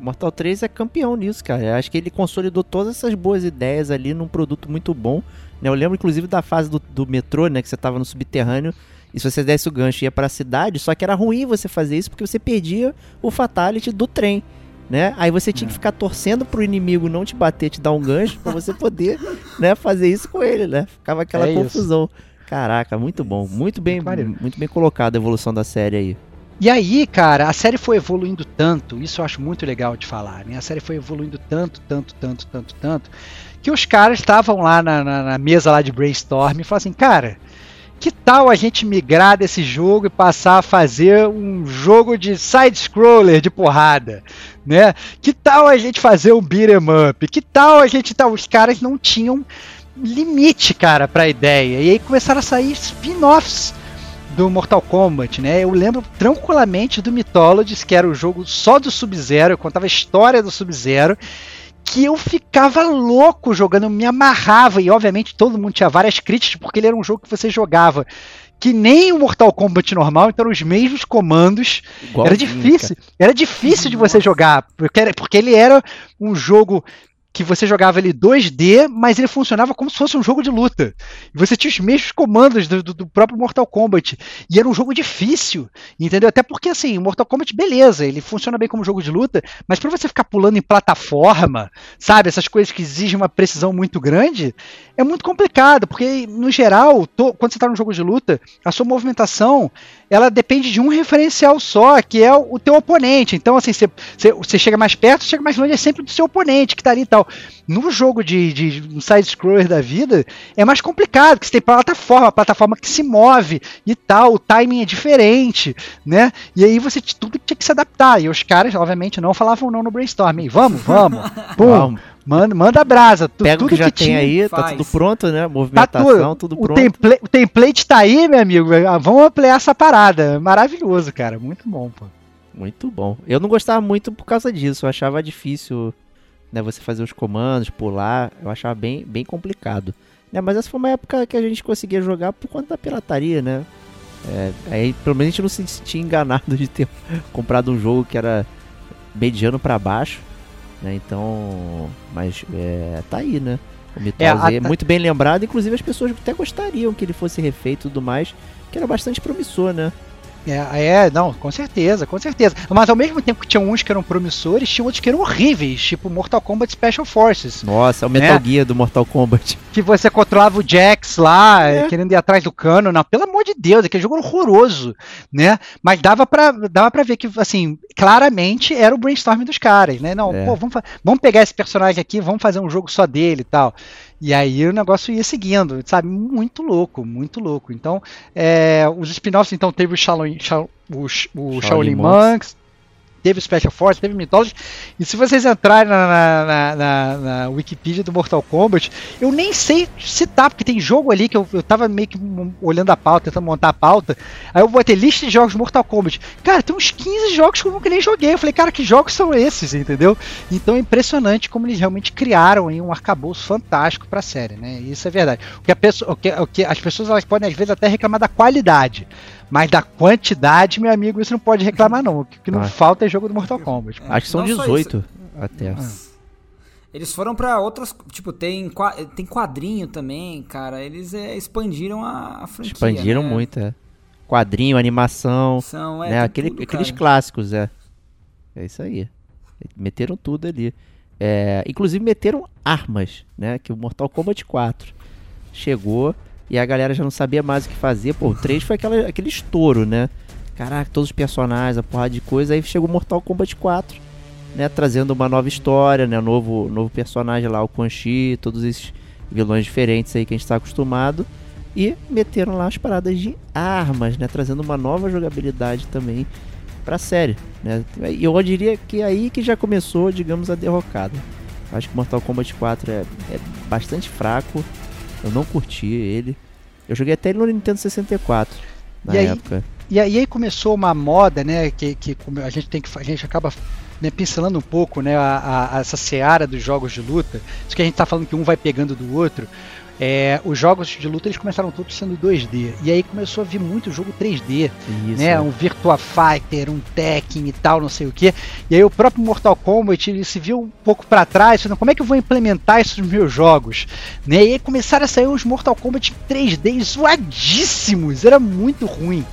Mortal 3 é campeão nisso, cara. Eu acho que ele consolidou todas essas boas ideias ali num produto muito bom. Né? Eu lembro, inclusive, da fase do, do metrô, né? Que você tava no subterrâneo E se você desse o gancho ia pra cidade, só que era ruim você fazer isso porque você perdia o fatality do trem. Né? Aí você tinha que ficar torcendo pro inimigo não te bater, te dar um gancho pra você poder, né, fazer isso com ele, né? Ficava aquela É isso. confusão. Caraca, muito bom, muito bem, Muito bem colocada a evolução da série aí. E aí, cara, a série foi evoluindo tanto, isso eu acho muito legal de falar, né? A série foi evoluindo tanto, tanto, tanto, tanto, tanto, que os caras estavam lá na, na- na mesa lá de brainstorm e falaram assim, cara, que tal a gente migrar desse jogo e passar a fazer um jogo de side-scroller de porrada, né? Que tal a gente fazer um beat 'em up? Que tal a gente... Tal? Os caras não tinham limite, cara, pra ideia. E aí começaram a sair spin-offs do Mortal Kombat, né? Eu lembro tranquilamente do Mythologies, que era o jogo só do Sub-Zero, eu contava a história do Sub-Zero, que eu ficava louco jogando, eu me amarrava, e obviamente todo mundo tinha várias críticas, porque ele era um jogo que você jogava que nem o Mortal Kombat normal, então eram os mesmos comandos, era difícil, era difícil de você jogar, porque, era- porque ele era um jogo que você jogava ele 2D, mas ele funcionava como se fosse um jogo de luta. E você tinha os mesmos comandos do, do- do próprio Mortal Kombat. E era um jogo difícil, entendeu? Até porque, assim, Mortal Kombat, beleza, ele funciona bem como jogo de luta, mas pra você ficar pulando em plataforma, sabe, essas coisas que exigem uma precisão muito grande, é muito complicado, porque, no geral, to- quando você tá num jogo de luta, a sua movimentação, ela depende de um referencial só, que é o, o teu oponente. Então, assim, você, chega mais perto, chega mais longe, é sempre do seu oponente que tá ali e tal. No jogo de, de um side-scroller da vida, é mais complicado, porque você tem plataforma, plataforma que se move e tal, o timing é diferente, né? E aí você tudo tinha que se adaptar. E os caras, obviamente, não falavam não no brainstorm. E vamos, vamos, pum, Vamos, manda, manda brasa. Tu- pega o tudo que já tem tinha, aí, tá faz. tudo pronto, né? Tá Movimentação, tudo o, pronto. template, o template tá aí, meu amigo. Ah, Vamos ampliar essa parada. Maravilhoso, cara. Muito bom, pô. Muito bom. Eu não gostava muito por causa disso. Eu achava difícil, né, você fazer os comandos, pular. Eu achava bem, bem complicado. Né, mas essa foi uma época que a gente conseguia jogar por conta da pirataria, né? É, aí pelo menos a gente não se sentia enganado de ter comprado um jogo que era mediano pra baixo, né? Então, mas é, tá aí, né? O Mitose É, a- é muito bem lembrado, inclusive as pessoas até gostariam que ele fosse refeito e tudo mais, que era bastante promissor, né? É, é, não, com certeza, com certeza. Mas ao mesmo tempo que tinha uns que eram promissores, tinha outros que eram horríveis, tipo Mortal Kombat Special Forces. Nossa, é o Metal É. Gear do Mortal Kombat. Que você controlava o Jax lá, É. querendo ir atrás do cano. Não, pelo amor de Deus, aquele jogo era horroroso, né? Mas dava pra, dava pra ver que, assim, claramente era o brainstorm dos caras, né? Não, É. pô, vamos, vamos pegar esse personagem aqui, vamos fazer um jogo só dele e tal. E aí o negócio ia seguindo, sabe? Muito louco, muito louco. Então, é, os spin-offs, então, teve o Shaolin, Shao- o, o Shaolin Shaolin Monks. Monks, teve Special Force, teve Mythology. E se vocês entrarem na, na, na, na- Wikipedia do Mortal Kombat, eu nem sei citar, porque tem jogo ali que eu, eu tava meio que olhando a pauta, tentando montar a pauta. Aí eu botei lista de jogos Mortal Kombat. Cara, tem uns 15 jogos que eu nunca nem joguei. Eu falei, cara, que jogos são esses, entendeu? Então é impressionante como eles realmente criaram aí um arcabouço fantástico pra série, né? Isso é verdade. O que, pessoa, o que, o que as pessoas elas podem às vezes até reclamar da qualidade. Mas da quantidade, meu amigo, isso não pode reclamar, não. O que, que não Ah. falta é jogo do Mortal Kombat. Acho que são Não só 18 até. Eles foram pra outras. Tipo, tem, tem quadrinho também, cara. Eles é, expandiram a, a franquia. Expandiram né? muito, é. Quadrinho, animação, São, é, né? Aquele- tudo, aqueles clássicos, é. É isso aí. Meteram tudo ali. É, inclusive meteram armas, né? Que o Mortal Kombat 4 chegou e a galera já não sabia mais o que fazer. Pô, o 3 foi aquela, aquele estouro, né? Caraca, todos os personagens, a porrada de coisa. Aí chegou Mortal Kombat 4, né? Trazendo uma nova história, né? Novo, novo personagem lá, o Quan Chi, todos esses vilões diferentes aí que a gente tá acostumado. E meteram lá as paradas de armas, né? Trazendo uma nova jogabilidade também pra série, né? E eu diria que é aí que já começou, digamos, a derrocada. Acho que Mortal Kombat 4 é, é bastante fraco. Eu não curti ele. Eu joguei até ele no Nintendo 64 na E aí- época. E aí, aí começou uma moda, né? Que, que a gente tem que a gente acaba né, pincelando um pouco, né? A, a- essa seara dos jogos de luta. Isso que a gente tá falando que um vai pegando do outro. É, os jogos de luta eles começaram todos sendo 2D. E aí começou a vir muito jogo 3D. Isso, né? é. Um Virtua Fighter, um Tekken e tal, não sei o que. E aí o próprio Mortal Kombat ele se viu um pouco para trás, falando, como é que eu vou implementar isso nos meus jogos? Né? E aí começaram a sair uns Mortal Kombat 3D zoadíssimos, era muito ruim,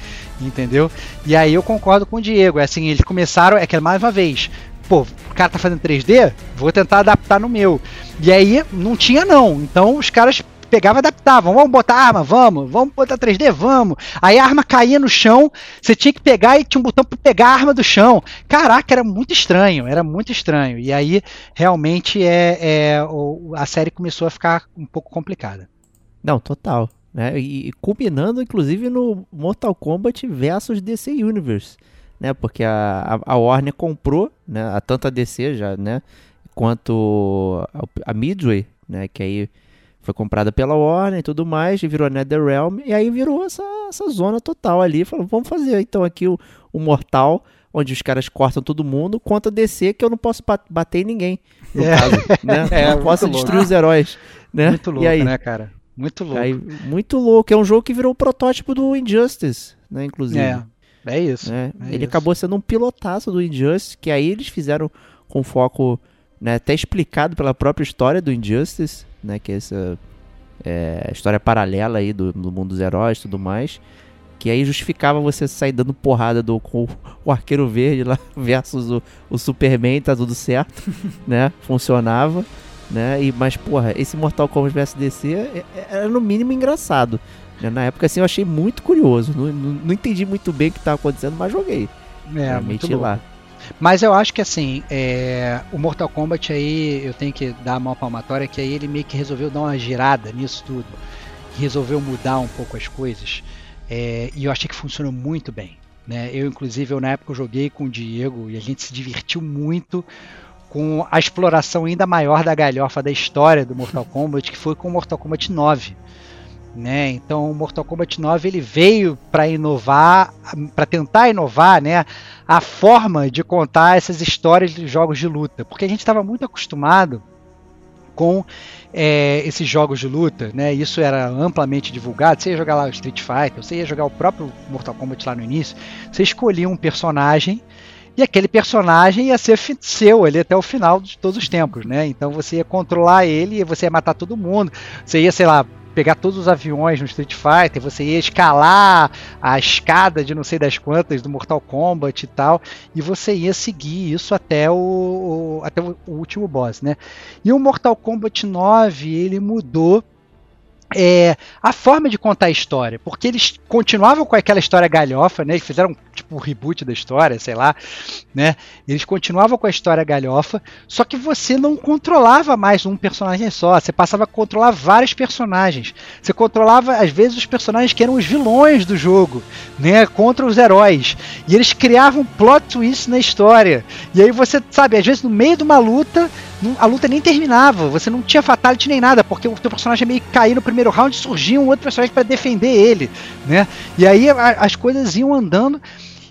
entendeu? E aí eu concordo com o Diego, é assim, eles começaram, é que mais uma vez, pô, o cara tá fazendo 3D, vou tentar adaptar no meu. E aí não tinha não, então os caras pegavam e adaptavam, vamos botar arma, vamos, vamos botar 3D, vamos. Aí a arma caía no chão, você tinha que pegar e tinha um botão para pegar a arma do chão. Caraca, era muito estranho, era muito estranho. E aí realmente é, é a série começou a ficar um pouco complicada. Não, total. Né? E, culminando, inclusive, no Mortal Kombat versus DC Universe. Né? Porque a, a, a Warner comprou, né? a, tanto a DC já, né? quanto a, a Midway, né? que aí foi comprada pela Warner e tudo mais, e virou NetherRealm, e aí virou essa, essa zona total ali. Falou, vamos fazer então aqui o, o Mortal, onde os caras cortam todo mundo, contra a DC, que eu não posso ba- bater em ninguém, no É. caso. Né? É, não posso muito destruir os heróis. Né? Muito louco, e aí? né, cara? Muito louco. Aí, muito louco. É um jogo que virou o protótipo do Injustice, né? Inclusive. é, é isso. né? é Ele isso. acabou sendo um pilotaço do Injustice, que aí eles fizeram com foco, né, até explicado pela própria história do Injustice, né? Que é essa é, história paralela aí do, do mundo dos heróis e tudo mais. Que aí justificava você sair dando porrada do, com o Arqueiro Verde lá versus o, o Superman, tá tudo certo, né? Funcionava, né? E, mas, porra, esse Mortal Kombat vs DC é- é- era no mínimo engraçado. né? Na época, assim, eu achei muito curioso. Não, não, não entendi muito bem o que estava acontecendo, mas joguei. É, Né, muito meti louco. Mas eu acho que assim, é, o Mortal Kombat aí, eu tenho que dar uma palmatória que aí ele meio que resolveu dar uma girada nisso tudo. Resolveu mudar um pouco as coisas. é, e eu achei que funcionou muito bem. Né? Eu, inclusive, eu, na época eu joguei com o Diego e a gente se divertiu muito com a exploração ainda maior da galhofa da história do Mortal Kombat, que foi com o Mortal Kombat 9. Né? Então, o Mortal Kombat 9 ele veio para inovar, para tentar inovar, né, a forma de contar essas histórias de jogos de luta, porque a gente estava muito acostumado com é, esses jogos de luta, né? Isso era amplamente divulgado. Você ia jogar lá o Street Fighter, você ia jogar o próprio Mortal Kombat lá no início. Você escolhia um personagem e aquele personagem ia ser seu ali até o final de todos os tempos, né? Então você ia controlar ele e você ia matar todo mundo. Você ia, sei lá, pegar todos os aviões no Street Fighter, você ia escalar a escada de não sei das quantas do Mortal Kombat e tal, e você ia seguir isso até o, o- até o, último boss, né? E o Mortal Kombat 9 ele mudou é, a forma de contar a história, porque eles continuavam com aquela história galhofa, né? Eles fizeram tipo um reboot da história, sei lá, né? Eles continuavam com a história galhofa, só que você não controlava mais um personagem só, você passava a controlar vários personagens. Você controlava às vezes os personagens que eram os vilões do jogo, né, contra os heróis. E eles criavam plot twist na história. E aí você, sabe, às vezes no meio de uma luta, a luta nem terminava, você não tinha fatality nem nada, porque o teu personagem meio que caía no primeiro round e surgia um outro personagem para defender ele, né? E aí a- as coisas iam andando.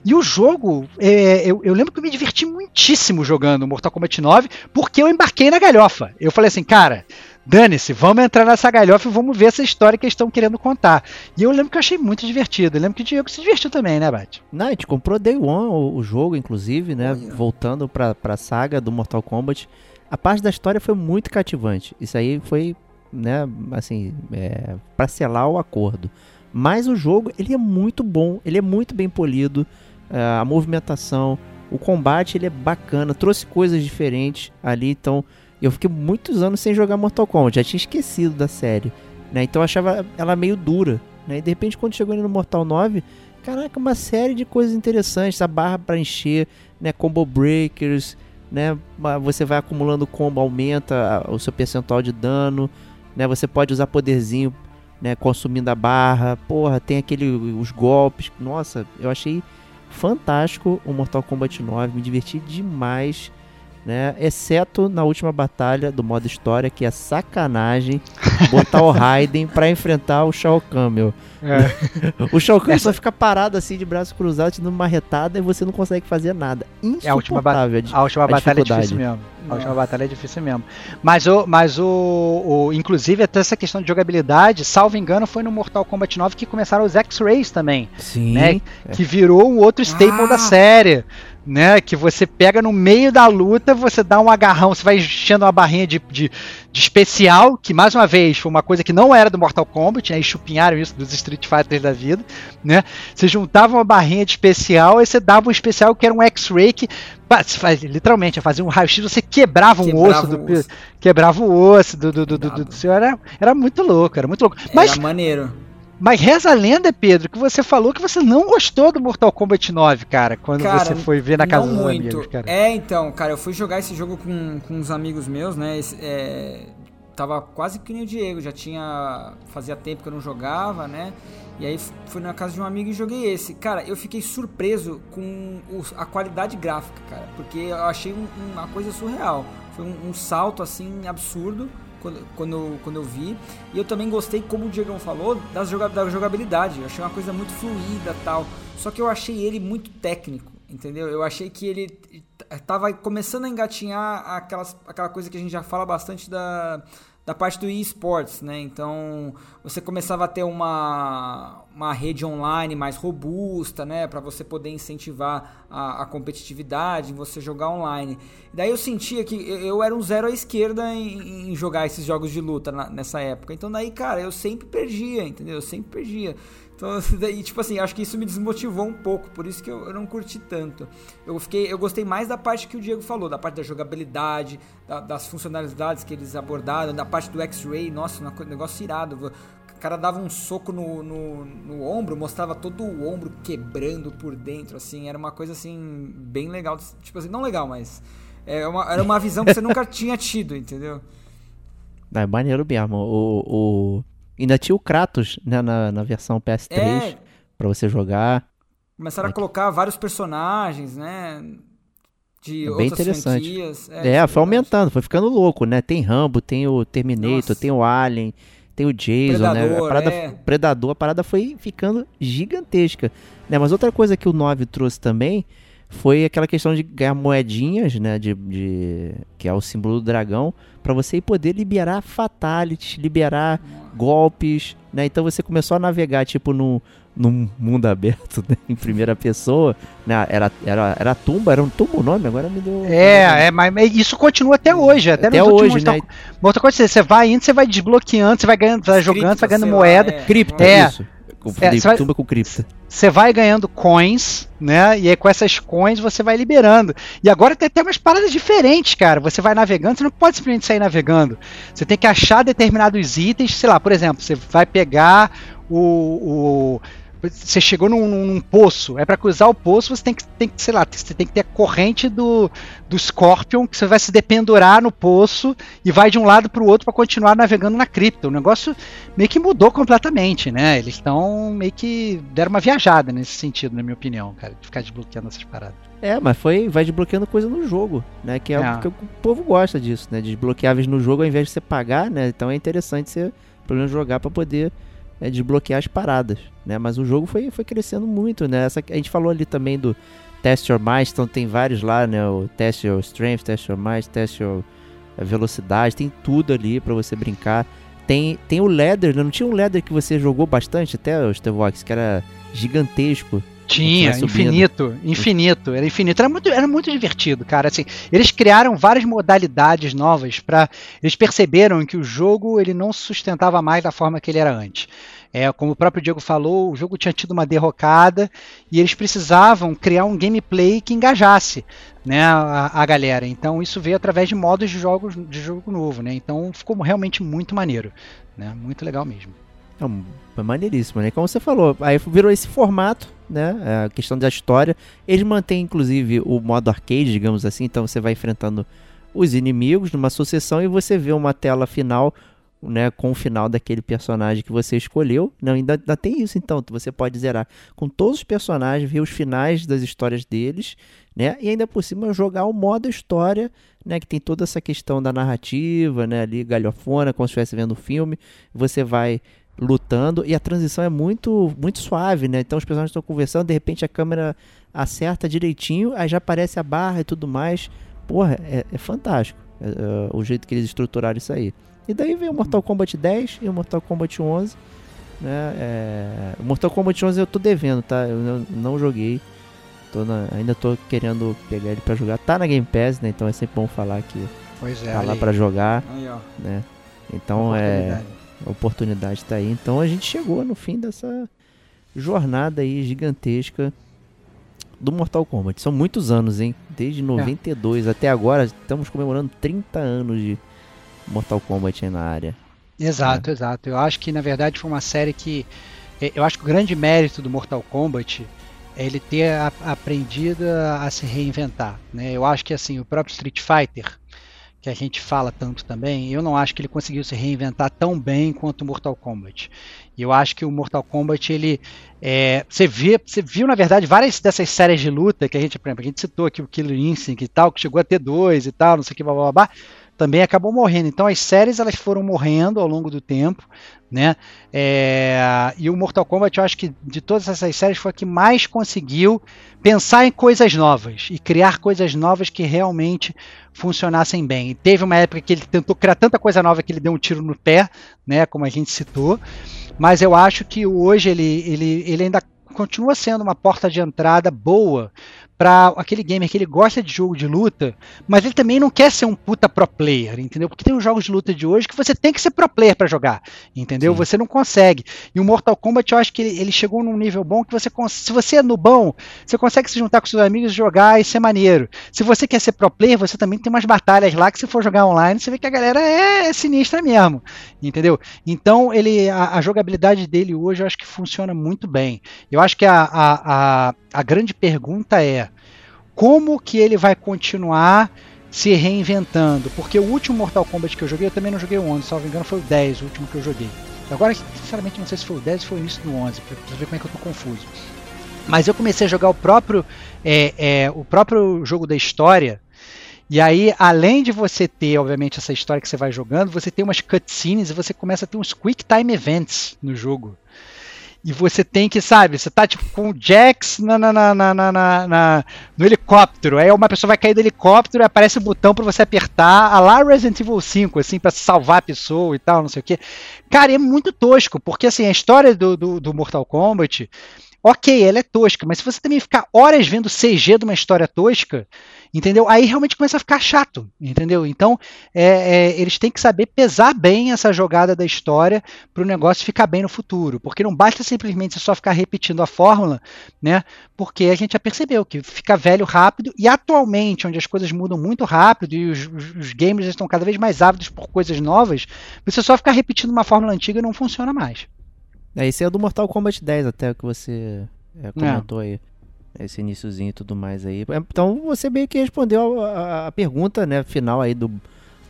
E o jogo, é, eu, eu lembro que eu me diverti muitíssimo jogando Mortal Kombat 9, porque eu embarquei na galhofa. Eu falei assim, cara, dane-se, vamos entrar nessa galhofa e vamos ver essa história que eles estão querendo contar. E eu lembro que eu achei muito divertido. Eu lembro que o Diego se divertiu também, né, Bate? Não, a gente comprou Day One o, o jogo, inclusive, né? Olha. Voltando pra, pra saga do Mortal Kombat. A parte da história foi muito cativante. Isso aí foi, né, assim, é, pra selar o acordo. Mas o jogo, ele é muito bom, ele é muito bem polido. é, a movimentação, o combate, ele é bacana. Trouxe coisas diferentes ali, então... Eu fiquei muitos anos sem jogar Mortal Kombat, já tinha esquecido da série, né? Então eu achava ela meio dura, né? E de repente quando chegou no Mortal 9, caraca, uma série de coisas interessantes, a barra para encher, né, combo breakers, né, você vai acumulando combo, aumenta o seu percentual de dano, né, você pode usar poderzinho, né, consumindo a barra, porra, tem aquele, os golpes, nossa, eu achei fantástico o Mortal Kombat 9, me diverti demais, né? Exceto na última batalha do modo história, que é sacanagem botar o Raiden pra enfrentar o Shao Kahn, meu. É. O Shao Kahn só fica parado assim de braços cruzados, te dando uma retada e você não consegue fazer nada. É, a última, ba- Insuportável. a última a batalha é difícil mesmo. A Nossa. última batalha é difícil mesmo. Mas o, mas o, o- inclusive até essa questão de jogabilidade, salvo engano, foi no Mortal Kombat 9 que começaram os X-Rays também, Sim. né? Que virou um outro staple Ah. da série. Né, que você pega no meio da luta, você dá um agarrão, você vai enchendo uma barrinha de, de, de especial, que mais uma vez foi uma coisa que não era do Mortal Kombat, né, e chupinharam isso dos Street Fighters da vida, né? Você juntava uma barrinha de especial, aí você dava um especial que era um X-Ray que literalmente fazia um raio-x, você quebrava um Quebrava osso, do, osso. quebrava o osso do, do, do, do, do, do seu, era, era muito louco, era muito louco. Mas Era maneiro. Mas reza a lenda, Pedro, que você falou que você não gostou do Mortal Kombat 9, cara, quando Cara, você foi ver na casa dos muito. amigos, cara. É, então, cara, eu fui jogar esse jogo com, com uns amigos meus, né? esse- é, tava quase que nem o Diego, já tinha. Fazia tempo que eu não jogava, né? E aí fui na casa de um amigo e joguei esse. Cara, eu fiquei surpreso com os- a qualidade gráfica, cara, porque eu achei um- uma coisa surreal. Foi um, um salto assim absurdo quando, quando, quando eu vi. E eu também gostei, como o Diegão falou, das da jogabilidade. Eu achei uma coisa muito fluida tal. Só que eu achei ele muito técnico, entendeu? Eu achei que ele tava começando a engatinhar aquelas, aquela coisa que a gente já fala bastante da, da parte do eSports, né? Então você começava a ter uma, uma rede online mais robusta, né? Para você poder incentivar a, a competitividade, você jogar online. Daí eu sentia que eu eu era um zero à esquerda em, em jogar esses jogos de luta na- nessa época. Então daí, cara, eu sempre perdia, entendeu? Eu sempre perdia. Então, daí, tipo assim, acho que isso me desmotivou um pouco, por isso que eu, eu não curti tanto. Eu fiquei, eu gostei mais da parte que o Diego falou, da parte da jogabilidade, da- das funcionalidades que eles abordaram, da parte do X-Ray, nossa, co- negócio irado. O cara dava um soco no, no, no ombro, mostrava todo o ombro quebrando por dentro, assim, era uma coisa assim, bem legal. Tipo assim, não legal, mas é uma, era uma visão que você nunca tinha tido, entendeu? É maneiro mesmo. O, o... Ainda tinha o Kratos, né, na, na versão PS3, É, pra você jogar. começaram a colocar vários personagens, né? De É bem interessante. franquias. É, isso foi verdade. aumentando, foi ficando louco, né? Tem Rambo, tem o Terminator, Nossa. tem o Alien, tem o Jason, né? A Predador, parada, é. Predador, a parada foi ficando gigantesca. Né? Mas outra coisa que o 9 trouxe também foi aquela questão de ganhar moedinhas, né? De, de- que é o símbolo do dragão, pra você poder liberar fatalities, liberar golpes, né? Então você começou a navegar, tipo, num, num mundo aberto, né? Em primeira pessoa, né? Era, era, era tumba, era um tumba o nome, agora me deu... É, é, mas mas isso continua até hoje, até, Até hoje, né? Mortal- Mortal Kombat, você vai indo, você vai desbloqueando, você vai ganhando, vai jogando, você vai ganhando lá, moeda, é, Cripta, É. isso. Confundi você vai- tumba com cripta. você vai ganhando coins, né? E aí com essas coins você vai liberando. E agora tem até umas paradas diferentes, cara. Você vai navegando, você não pode simplesmente sair navegando. Você tem que achar determinados itens, sei lá, por exemplo, você vai pegar o. o- você chegou num, num- poço, é para cruzar o poço, você tem que, tem que, sei lá, você tem que ter a corrente do, do Scorpion, que você vai se dependurar no poço e vai de um lado para o outro para continuar navegando na cripta. O negócio meio que mudou completamente, né? Eles estão meio que deram uma viajada nesse sentido, na minha opinião, cara, de ficar desbloqueando essas paradas. É, mas foi, vai desbloqueando coisa no jogo, né? Que é, É. o que o povo gosta disso, né? Desbloqueáveis no jogo ao invés de você pagar, né? Então é interessante você, pelo menos, jogar pra poder é, desbloquear as paradas, né? Mas o jogo foi, foi crescendo muito, né? Essa, a gente falou ali também do Test Your Might, então tem vários lá, né? O Test Your Strength, Test Your Might, Test Your eh, Velocidade, tem tudo ali pra você brincar. Tem, tem o Leather, né? Não tinha um Leather que você jogou bastante até, o Stevox, que era gigantesco. Tinha, subindo. infinito, infinito, era infinito. Era muito, era muito divertido, cara. Assim, eles criaram várias modalidades novas para eles perceberam que o jogo ele não se sustentava mais da forma que ele era antes. É, como o próprio Diego falou, o jogo tinha tido uma derrocada e eles precisavam criar um gameplay que engajasse né, a, a galera. Então isso veio através de modos de jogos de jogo novo, né? Então ficou realmente muito maneiro, né? Muito legal mesmo. É maneiríssimo, né? Como você falou, aí virou esse formato, né? A questão da história. Eles mantêm, inclusive, o modo arcade, digamos assim. Então você vai enfrentando os inimigos numa sucessão e você vê uma tela final né, com o final daquele personagem que você escolheu. Não, ainda, ainda tem isso então, você pode zerar com todos os personagens, ver os finais das histórias deles, né? E ainda por cima jogar o modo história, né, que tem toda essa questão da narrativa, né, ali galhofona, como se estivesse vendo o filme. Você vai lutando e a transição é muito muito suave, né? Então os personagens estão conversando, de repente a câmera acerta direitinho, aí já aparece a barra e tudo mais. Porra, é, é fantástico é, é, o jeito que eles estruturaram isso aí. E daí vem o Mortal Kombat 10 e o Mortal Kombat 11. Né? É... O Mortal Kombat 11 eu tô devendo, tá? Eu não, não joguei. Tô na... ainda tô querendo pegar ele para jogar. Tá na Game Pass, né? Então é sempre bom falar que pois é, tá lá para jogar. Aí. Né? Então é. A oportunidade tá aí. Então a gente chegou no fim dessa jornada aí gigantesca do Mortal Kombat. São muitos anos, hein? Desde 92 é. até agora, estamos comemorando 30 anos de Mortal Kombat na área. Exato, é. exato. Eu acho que na verdade foi uma série que. É, eu acho que o grande mérito do Mortal Kombat é ele ter aprendido a, se reinventar. Né? Eu acho que assim, o próprio Street Fighter, que a gente fala tanto também, eu não acho que ele conseguiu se reinventar tão bem quanto o Mortal Kombat. E eu acho que o Mortal Kombat, ele. É, você, vê, você viu, na verdade, várias dessas séries de luta que a gente, por exemplo, a gente citou aqui o Killer Instinct e tal, que chegou a ter dois e tal, não sei o que, blá blá blá também acabou morrendo. Então as séries elas foram morrendo ao longo do tempo, né? É, e o Mortal Kombat eu acho que de todas essas séries foi a que mais conseguiu pensar em coisas novas e criar coisas novas que realmente funcionassem bem. E teve uma época que ele tentou criar tanta coisa nova que ele deu um tiro no pé, né? Como a gente citou. Mas eu acho que hoje ele, ele, ele ainda continua sendo uma porta de entrada boa para aquele gamer que ele gosta de jogo de luta, mas ele também não quer ser um puta pro player, entendeu? Porque tem os jogos de luta de hoje que você tem que ser pro player para jogar, entendeu? Sim. Você não consegue. E o Mortal Kombat eu acho que ele, ele chegou num nível bom que você se você é no bom, você consegue se juntar com seus amigos e jogar e ser maneiro. Se você quer ser pro player, você também tem umas batalhas lá que se for jogar online, você vê que a galera é, é sinistra mesmo, entendeu? Então ele a, a, jogabilidade dele hoje eu acho que funciona muito bem. Eu acho que a, a, a, a grande pergunta é como que ele vai continuar se reinventando. Porque o último Mortal Kombat que eu joguei, eu também não joguei o 11, se não me engano foi o 10, o último que eu joguei. Agora, sinceramente, não sei se foi o 10 ou foi o início do 11, pra ver como é que eu tô confuso. Mas eu comecei a jogar o próprio, é, é, o próprio jogo da história. E aí, além de você ter, obviamente, essa história que você vai jogando, você tem umas cutscenes e você começa a ter uns quick time events no jogo. E você tem que, sabe, você tá tipo com o Jax na, na, na, na, na, no helicóptero. Aí uma pessoa vai cair do helicóptero e aparece o um botão para você apertar, a lá Resident Evil 5, assim, para salvar a pessoa e tal, não sei o que. Cara, é muito tosco, porque assim, a história do, do, do Mortal Kombat ok, ela é tosca, mas se você também ficar horas vendo CG de uma história tosca, entendeu? Aí realmente começa a ficar chato, entendeu? Então é, é, eles têm que saber pesar bem essa jogada da história para o negócio ficar bem no futuro, porque não basta simplesmente só ficar repetindo a fórmula, né? Porque a gente já percebeu que fica velho rápido e atualmente, onde as coisas mudam muito rápido e os, os gamers estão cada vez mais ávidos por coisas novas, você só ficar repetindo uma fórmula antiga não funciona mais. É, esse é o do Mortal Kombat 10 até que você é, comentou é. aí. Esse iníciozinho e tudo mais aí. É, então você meio que respondeu a, a, a pergunta né, final aí do,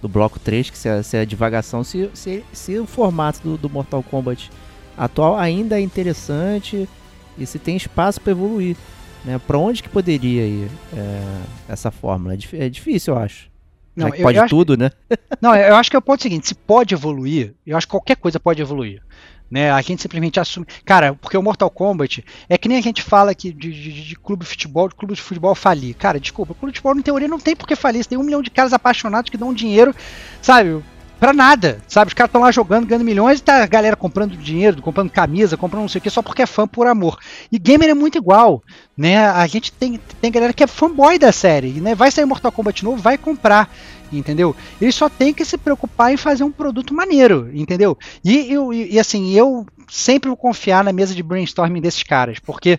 do bloco 3, que se é, se é divagação, se, se, se o formato do, do Mortal Kombat atual ainda é interessante e se tem espaço para evoluir. Né? Para onde que poderia ir é, essa fórmula? É, é difícil, eu acho. Não, eu, pode eu tudo, acho, né? Não, eu acho que é o ponto seguinte: se pode evoluir, eu acho que qualquer coisa pode evoluir. Né? A gente simplesmente assume. Cara, porque o Mortal Kombat é que nem a gente fala aqui de, de, de clube de futebol, de clube de futebol falir. Cara, desculpa, o clube de futebol, em teoria, não tem por que falir. Você tem um milhão de caras apaixonados que dão dinheiro, sabe? Pra nada, sabe? Os caras estão lá jogando, ganhando milhões e tá a galera comprando dinheiro, comprando camisa, comprando não sei o que, só porque é fã por amor. E gamer é muito igual, né? A gente tem, tem galera que é fanboy da série, né? Vai sair Mortal Kombat novo, vai comprar entendeu? Ele só tem que se preocupar em fazer um produto maneiro, entendeu? E, e, e assim, eu sempre vou confiar na mesa de brainstorming desses caras, porque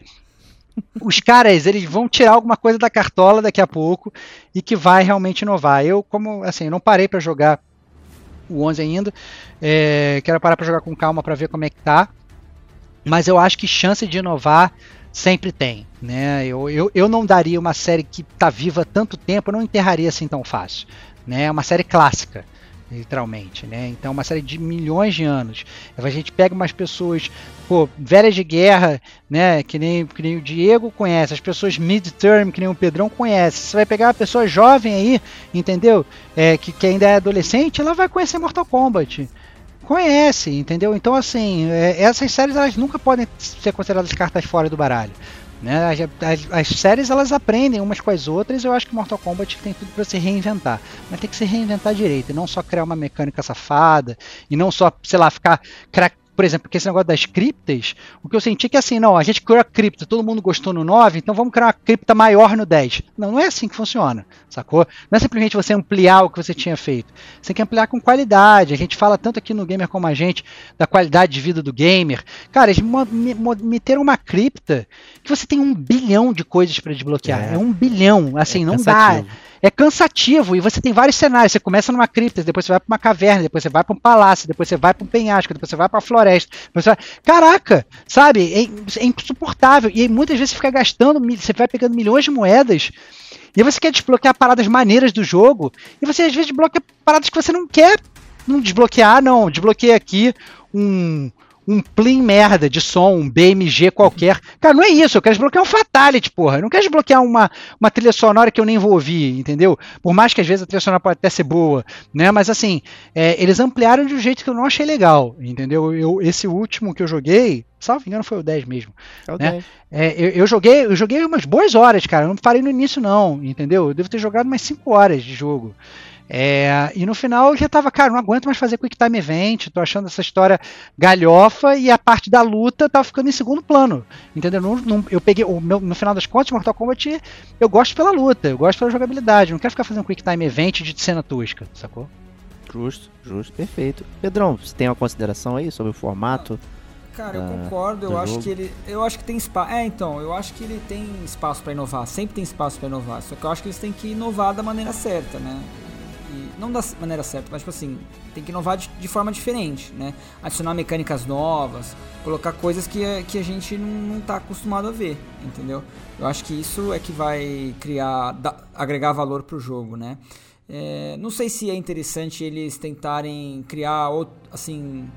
os caras eles vão tirar alguma coisa da cartola daqui a pouco e que vai realmente inovar. Eu, como assim, não parei para jogar o 11 ainda, é, quero parar para jogar com calma para ver como é que tá, mas eu acho que chance de inovar sempre tem, né? Eu, eu, eu não daria uma série que está viva tanto tempo, eu não enterraria assim tão fácil né? É uma série clássica. literalmente, né? Então, uma série de milhões de anos. A gente pega umas pessoas, pô, velhas de guerra, né? Que nem, que nem o Diego conhece, as pessoas mid-term, que nem o Pedrão conhece. Você vai pegar uma pessoa jovem aí, entendeu? É, que, que ainda é adolescente, ela vai conhecer Mortal Kombat conhece, entendeu? Então, assim, é, essas séries elas nunca podem ser consideradas cartas fora do baralho. Né? As, as, as, séries elas aprendem umas com as outras. Eu acho que Mortal Kombat tem tudo para se reinventar, mas tem que se reinventar direito, e não só criar uma mecânica safada e não só, sei lá, ficar por exemplo, porque esse negócio das criptas, o que eu senti é que assim, não, a gente criou a cripta, todo mundo gostou no 9, então vamos criar uma cripta maior no 10. Não, não é assim que funciona, sacou? Não é simplesmente você ampliar o que você tinha feito. Você tem que ampliar com qualidade. A gente fala tanto aqui no Gamer como a gente da qualidade de vida do gamer. Cara, eles meteram uma cripta que você tem um bilhão de coisas para desbloquear. É. é. um bilhão, assim, é não cansativo. dá é cansativo e você tem vários cenários. Você começa numa cripta, depois você vai para uma caverna, depois você vai para um palácio, depois você vai para um penhasco, depois você vai para a floresta. Vai... Caraca, sabe? É, é, insuportável. E muitas vezes você fica gastando, você vai pegando milhões de moedas. E você quer desbloquear paradas maneiras do jogo, e você às vezes desbloqueia paradas que você não quer não desbloquear, não. Desbloqueia aqui um, um plim merda de som, um BMG qualquer. Cara, não é isso. Eu quero desbloquear um Fatality, porra. Eu não quero desbloquear uma, uma trilha sonora que eu nem vou ouvir, entendeu? Por mais que às vezes a trilha sonora pode até ser boa, né? Mas assim, é, eles ampliaram de um jeito que eu não achei legal, entendeu? Eu, esse último que eu joguei, salvo engano, foi o 10 mesmo. É o né? 10. É, eu, eu, joguei, eu joguei umas boas horas, cara. Eu não parei no início, não, entendeu? Eu devo ter jogado umas 5 horas de jogo. É, e no final eu já tava, cara, não aguento mais fazer Quick Time Event, tô achando essa história galhofa e a parte da luta tava ficando em segundo plano. Entendeu? Não, não, eu peguei, o meu, no final das contas, Mortal Kombat, eu gosto pela luta, eu gosto pela jogabilidade, não quero ficar fazendo Quick Time Event de cena tosca, sacou? Justo, justo, perfeito. Pedrão, você tem uma consideração aí sobre o formato? Cara, eu concordo, eu acho jogo. que ele. Eu acho que tem espaço. É, então, eu acho que ele tem espaço para inovar, sempre tem espaço para inovar. Só que eu acho que eles têm que inovar da maneira certa, né? Não da maneira certa, mas tipo assim, tem que inovar de, de, forma diferente, né? Adicionar mecânicas novas, colocar coisas que, que a gente não, tá acostumado a ver, entendeu? Eu acho que isso é que vai criar, da, agregar valor pro jogo, né? É, não sei se é interessante eles tentarem criar, assim,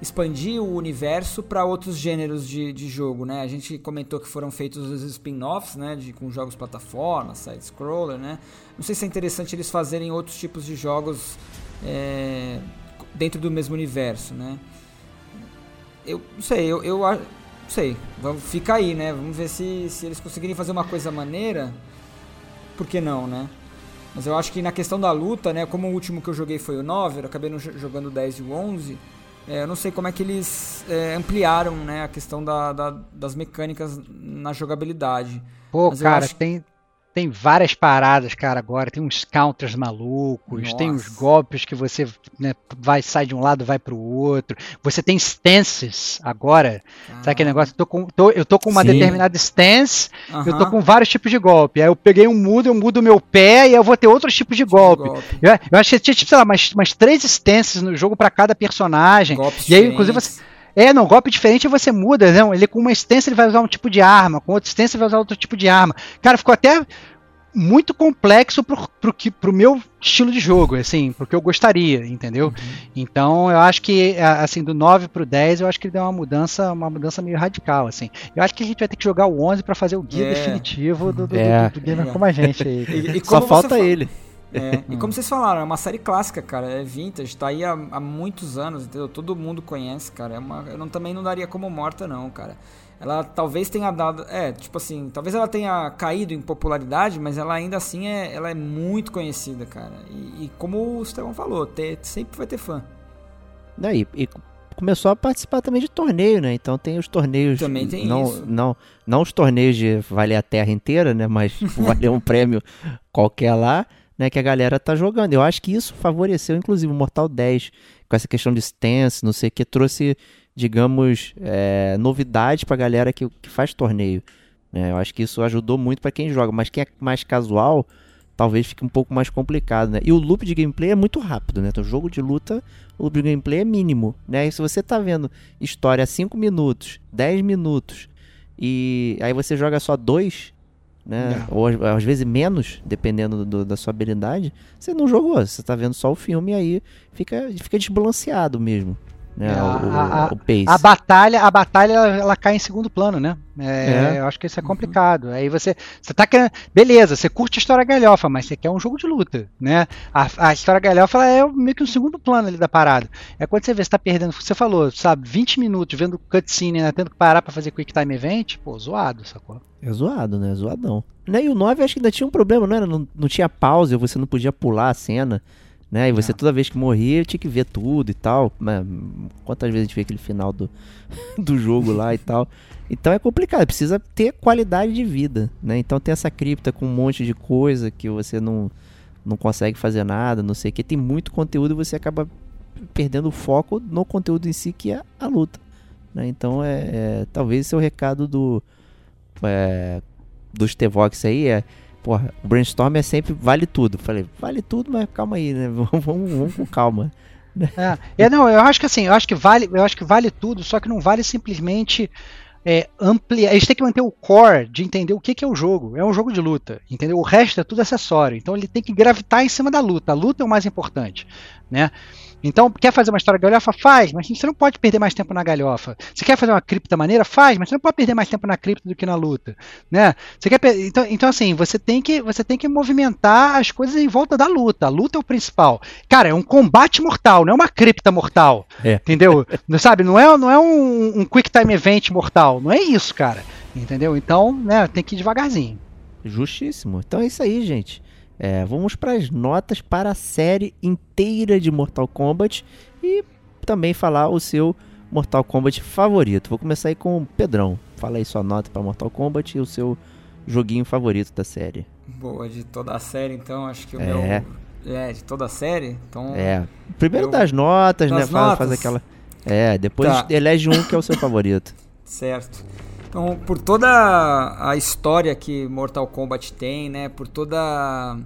expandir o universo para outros gêneros de, de jogo, né? A gente comentou que foram feitos os spin-offs, né? De, com jogos plataforma, side-scroller, né? Não sei se é interessante eles fazerem outros tipos de jogos é, dentro do mesmo universo, né? Eu não sei, eu, eu não sei. Vamos, fica aí, né? Vamos ver se, se eles conseguirem fazer uma coisa maneira. Por que não, né? Mas eu acho que na questão da luta, né? Como o último que eu joguei foi o 9, eu acabei jogando o 10 e o 11. É, eu não sei como é que eles é, ampliaram né, a questão da, da, das mecânicas na jogabilidade. Pô, Mas cara, acho... tem, tem várias paradas, cara, agora. Tem uns counters malucos, Nossa. tem uns golpes que você né, vai, sai de um lado, vai pro outro. Você tem stances agora. Ah. Sabe aquele negócio? Eu tô com, tô, eu tô com uma Sim. determinada stance, uh -huh. eu tô com vários tipos de golpe. Aí eu peguei um mudo, eu mudo meu pé e eu vou ter outros tipos de tipo golpe. De golpe. Eu, eu acho que tinha, tipo, sei lá, umas, umas três stances no jogo para cada personagem. Golpes e aí, inclusive, você. É, não, golpe diferente você muda, não. Ele com uma extensa ele vai usar um tipo de arma, com outra extensa ele vai usar outro tipo de arma. Cara, ficou até muito complexo pro, pro, que, pro meu estilo de jogo, assim, porque eu gostaria, entendeu? Uhum. Então eu acho que, assim, do 9 pro 10, eu acho que ele deu uma mudança, uma mudança meio radical, assim. Eu acho que a gente vai ter que jogar o 11 para fazer o guia é. definitivo do, do, é. do, do gamer é. como a gente aí. e, e Só falta ele. É, e como vocês falaram, é uma série clássica, cara. É vintage, tá aí há, há muitos anos, entendeu? Todo mundo conhece, cara. É uma, eu não, também não daria como morta, não, cara. Ela talvez tenha dado. É, tipo assim, talvez ela tenha caído em popularidade, mas ela ainda assim é, ela é muito conhecida, cara. E, e como o Estevão falou, ter, sempre vai ter fã. Daí, e começou a participar também de torneio, né? Então tem os torneios. Também tem não, isso. Não, não os torneios de valer a terra inteira, né? Mas valer um prêmio qualquer lá né, que a galera tá jogando. Eu acho que isso favoreceu, inclusive, o Mortal 10, com essa questão de stance, não sei o que, trouxe, digamos, é, novidade pra galera que, que faz torneio. Né? Eu acho que isso ajudou muito para quem joga, mas quem é mais casual, talvez fique um pouco mais complicado, né? E o loop de gameplay é muito rápido, né? Então, jogo de luta, o loop de gameplay é mínimo, né? E se você tá vendo história 5 minutos, 10 minutos, e aí você joga só dois né? É. Ou às, vezes menos, dependendo do- da sua habilidade, você não jogou. Você tá vendo só o filme e aí fica, fica desbalanceado mesmo. Né? É, o, a- o pace. A batalha, a batalha ela, cai em segundo plano, né? É, É. Eu acho que isso é complicado. Aí você, você tá querendo. Beleza, você curte a história galhofa, mas você quer um jogo de luta, né? A, a história galhofa é meio que um segundo plano ali da parada. É quando você vê, você tá perdendo. Você falou, sabe, 20 minutos vendo cutscene, né? Tendo que parar pra fazer quick time event, pô, zoado, sacou? É zoado, né? Zoadão. Né? E o 9 acho que ainda tinha um problema, não era? Não, não tinha pause, você não podia pular a cena. Né? E você É. toda vez que morria tinha que ver tudo e tal. Mas, quantas vezes a gente vê aquele final do, do jogo lá e tal. Então é complicado, precisa ter qualidade de vida, né? Então tem essa cripta com um monte de coisa que você não, não consegue fazer nada, não sei o que. Tem muito conteúdo e você acaba perdendo o foco no conteúdo em si, que é a luta. né? Então é, é- talvez esse é o recado do é, dos T-Vox aí é porra, o brainstorm é sempre vale tudo. Falei, vale tudo, mas calma aí, né? Vamos, vamos, vamos com calma. É, é, não, eu acho que assim, eu acho que vale, eu acho que vale tudo, só que não vale simplesmente é, ampliar. A gente tem que manter o core de entender o que, que é o jogo. É um jogo de luta, entendeu? O resto é tudo acessório. Então ele tem que gravitar em cima da luta. A luta é o mais importante, né? Então, quer fazer uma história galhofa? Faz, mas você não pode perder mais tempo na galhofa. Você quer fazer uma cripta maneira? Faz, mas você não pode perder mais tempo na cripta do que na luta, né? Você quer então, então assim, você tem que você tem que movimentar as coisas em volta da luta. A luta é o principal. Cara, é um combate mortal, não é uma cripta mortal. É. Entendeu? Não Sabe, não é, não é um, um quick time event mortal, não é isso, cara. Entendeu? Então, né, tem que ir devagarzinho. Justíssimo. Então é isso aí, gente. É, vamos para as notas para a série inteira de Mortal Kombat e também falar o seu Mortal Kombat favorito. Vou começar aí com o Pedrão. Fala aí sua nota para Mortal Kombat e o seu joguinho favorito da série. Boa, de toda a série, então, acho que o É. meu. É, de toda a série? Então. É, primeiro Eu- das notas, né? Das Faz, notas? faz aquela. É, depois Tá. elege um que é o seu favorito. Certo. Então, por toda a história que Mortal Kombat tem, né, por toda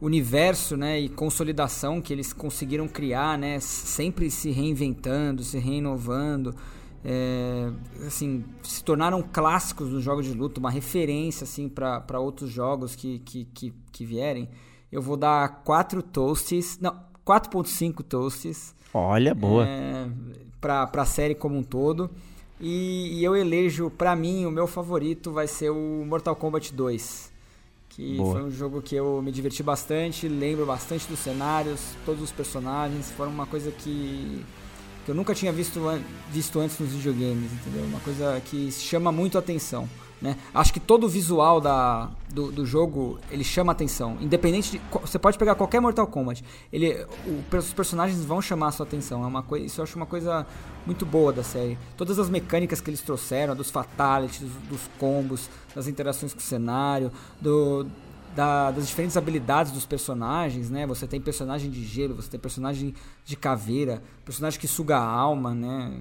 o universo, né, e consolidação que eles conseguiram criar, né, sempre se reinventando, se reinovando, é, assim, se tornaram clássicos dos jogos de luta, uma referência assim para outros jogos que, que, que, que vierem. Eu vou dar 4 toasts, não, 4.5 toasts Olha, boa. é, pra, pra série como um todo. E, e eu elejo, pra mim, o meu favorito vai ser o Mortal Kombat 2. Que Boa. foi um jogo que eu me diverti bastante, lembro bastante dos cenários, todos os personagens, foram uma coisa que, que eu nunca tinha visto, visto antes nos videogames, entendeu? Uma coisa que chama muito a atenção. Né? Acho que todo o visual da, do, do jogo ele chama atenção. Independente de. Você pode pegar qualquer Mortal Kombat. Ele, o- os personagens vão chamar a sua atenção. É uma coisa, isso eu acho uma coisa muito boa da série. Todas as mecânicas que eles trouxeram, dos fatalities, dos, dos combos, das interações com o cenário, do, da- das diferentes habilidades dos personagens, né? Você tem personagem de gelo, você tem personagem de caveira, personagem que suga a alma, né?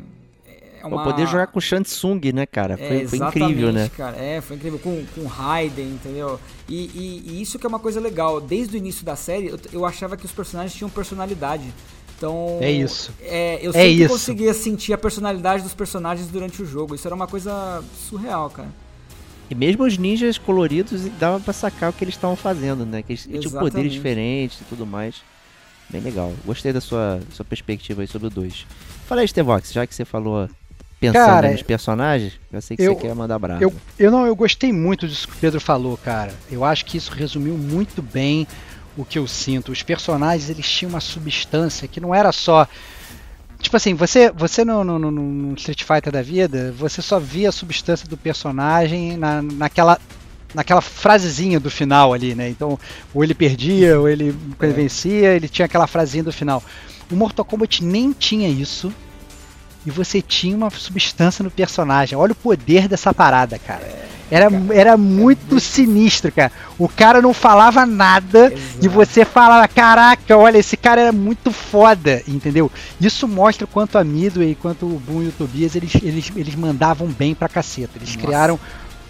É Pô, poder jogar com Shansung, né, cara? Foi, é, foi incrível, né? Cara. É, foi incrível. Com, com Raiden, entendeu? E, e- e isso que é uma coisa legal. Desde o início da série, eu, eu achava que os personagens tinham personalidade. Então. É isso. É, eu É sempre isso. conseguia sentir a personalidade dos personagens durante o jogo. Isso era uma coisa surreal, cara. E mesmo os ninjas coloridos dava pra sacar o que eles estavam fazendo, né? Que eles tinham Exatamente. poderes diferentes e tudo mais. Bem legal. Gostei da sua, sua perspectiva aí sobre o 2. Fala aí, Stevox, já que você falou pensando Cara, nos personagens, eu sei que eu- você quer mandar brasa. Eu, eu não, eu gostei muito disso que o Pedro falou, cara. Eu acho que isso resumiu muito bem o que eu sinto. Os personagens eles tinham uma substância que não era só Tipo assim, você, você no, no, no- no Street Fighter da vida, você só via a substância do personagem na, naquela, naquela frasezinha do final ali, né? Então, ou ele perdia, ou ele, quando ele vencia, ele tinha aquela frasezinha do final. O Mortal Kombat nem tinha isso. E você tinha uma substância no personagem. Olha o poder dessa parada, cara. Era, era muito sinistro, cara. O cara não falava nada e Exato. você falava, caraca, olha, esse cara era muito foda, entendeu? Isso mostra o quanto a Midway, quanto o Boom e o Tobias, eles, eles, eles mandavam bem pra caceta. Eles Nossa. criaram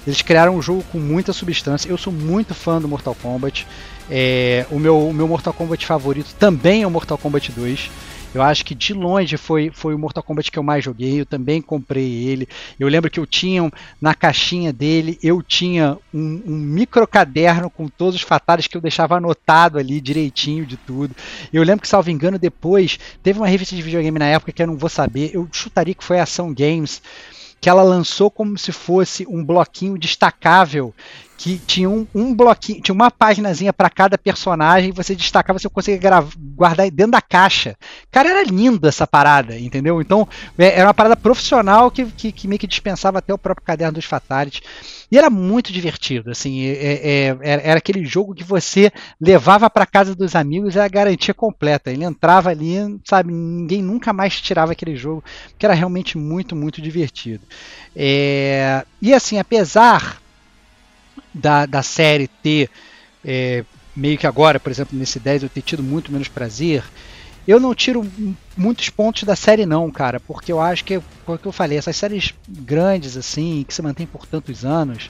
eles criaram um jogo com muita substância. Eu sou muito fã do Mortal Kombat. É, o, meu, o meu Mortal Kombat favorito também é o Mortal Kombat 2. Eu acho que de longe foi, foi o Mortal Kombat que eu mais joguei. Eu também comprei ele. Eu lembro que eu tinha na caixinha dele, eu tinha um, um micro caderno com todos os fatais que eu deixava anotado ali direitinho de tudo. Eu lembro que, salvo engano, depois teve uma revista de videogame na época que eu não vou saber. Eu chutaria que foi a Ação Games que ela lançou como se fosse um bloquinho destacável que tinha um, um bloquinho, tinha uma paginazinha para cada personagem, você destacava, você conseguia guardar dentro da caixa. Cara, era lindo essa parada, entendeu? Então, é, era uma parada profissional que, que, que, meio que dispensava até o próprio caderno dos Fatalities. E era muito divertido, assim, é, é, é era aquele jogo que você levava para casa dos amigos, era a garantia completa. Ele entrava ali, sabe, ninguém nunca mais tirava aquele jogo, porque era realmente muito, muito divertido. É, e assim, apesar da, da série ter é, meio que agora, por exemplo, nesse 10 eu ter tido muito menos prazer, eu não tiro muitos pontos da série não, cara, porque eu acho que, como eu falei, essas séries grandes assim, que se mantêm por tantos anos,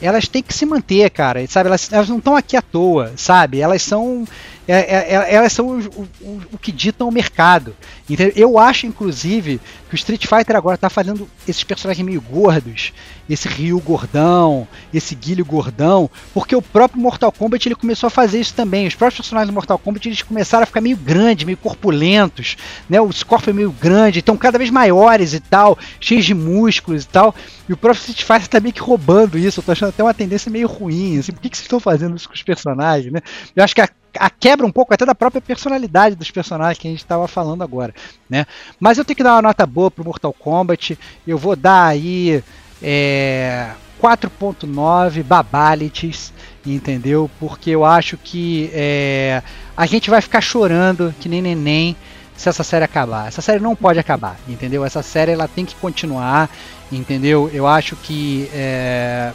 elas têm que se manter, cara, sabe? Elas, elas não estão aqui à toa, sabe? Elas são é, é, é, elas são o, o, o, que ditam o mercado. Entendeu? Eu acho, inclusive, que o Street Fighter agora está fazendo esses personagens meio gordos, esse Ryu gordão, esse Guilho gordão, porque o próprio Mortal Kombat ele começou a fazer isso também. Os próprios personagens do Mortal Kombat eles começaram a ficar meio grandes, meio corpulentos, né? Os corpos é meio grandes, estão cada vez maiores e tal, cheios de músculos e tal. E o próprio Street Fighter está meio que roubando isso. Eu tô achando até uma tendência meio ruim. Assim, por que, que vocês estão fazendo isso com os personagens, né? Eu acho que a a quebra um pouco até da própria personalidade dos personagens que a gente estava falando agora, né? Mas eu tenho que dar uma nota boa pro Mortal Kombat. Eu vou dar aí é, 4.9 babalities, entendeu? Porque eu acho que é, a gente vai ficar chorando que nem neném se essa série acabar. Essa série não pode acabar, entendeu? Essa série ela tem que continuar, entendeu? Eu acho que é,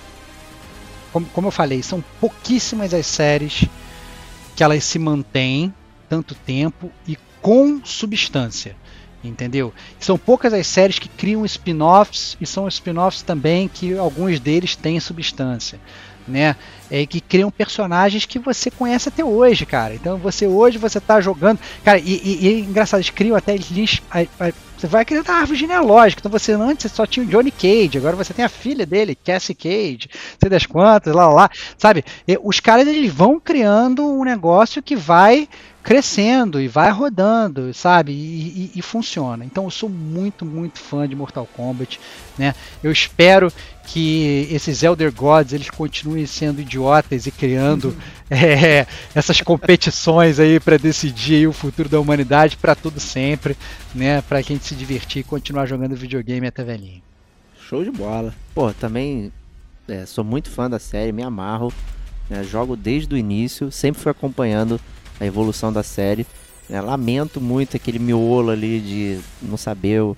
como, como eu falei, são pouquíssimas as séries que elas se mantêm tanto tempo e com substância. Entendeu? São poucas as séries que criam spin-offs e são spin-offs também que alguns deles têm substância, né? É que criam personagens que você conhece até hoje, cara. Então você hoje você tá jogando, cara, e, e, e é engraçado, eles criam até eles, você vai criando a árvore genealógica. Então você antes só tinha o Johnny Cage, agora você tem a filha dele, Cassie Cage, sei das quantas, lá, lá, lá. Sabe? E os caras eles vão criando um negócio que vai crescendo e vai rodando, sabe? E, e, e, funciona. Então eu sou muito, muito fã de Mortal Kombat, né? Eu espero que esses Elder Gods eles continuem sendo idiotas e criando uhum. é, essas competições aí para decidir o futuro da humanidade para tudo sempre, né? Para a gente se divertir e continuar jogando videogame até velhinho. Show de bola. Pô, também é, sou muito fã da série, me amarro. Né? Jogo desde o início, sempre fui acompanhando a evolução da série. É, lamento muito aquele miolo ali de não saber o,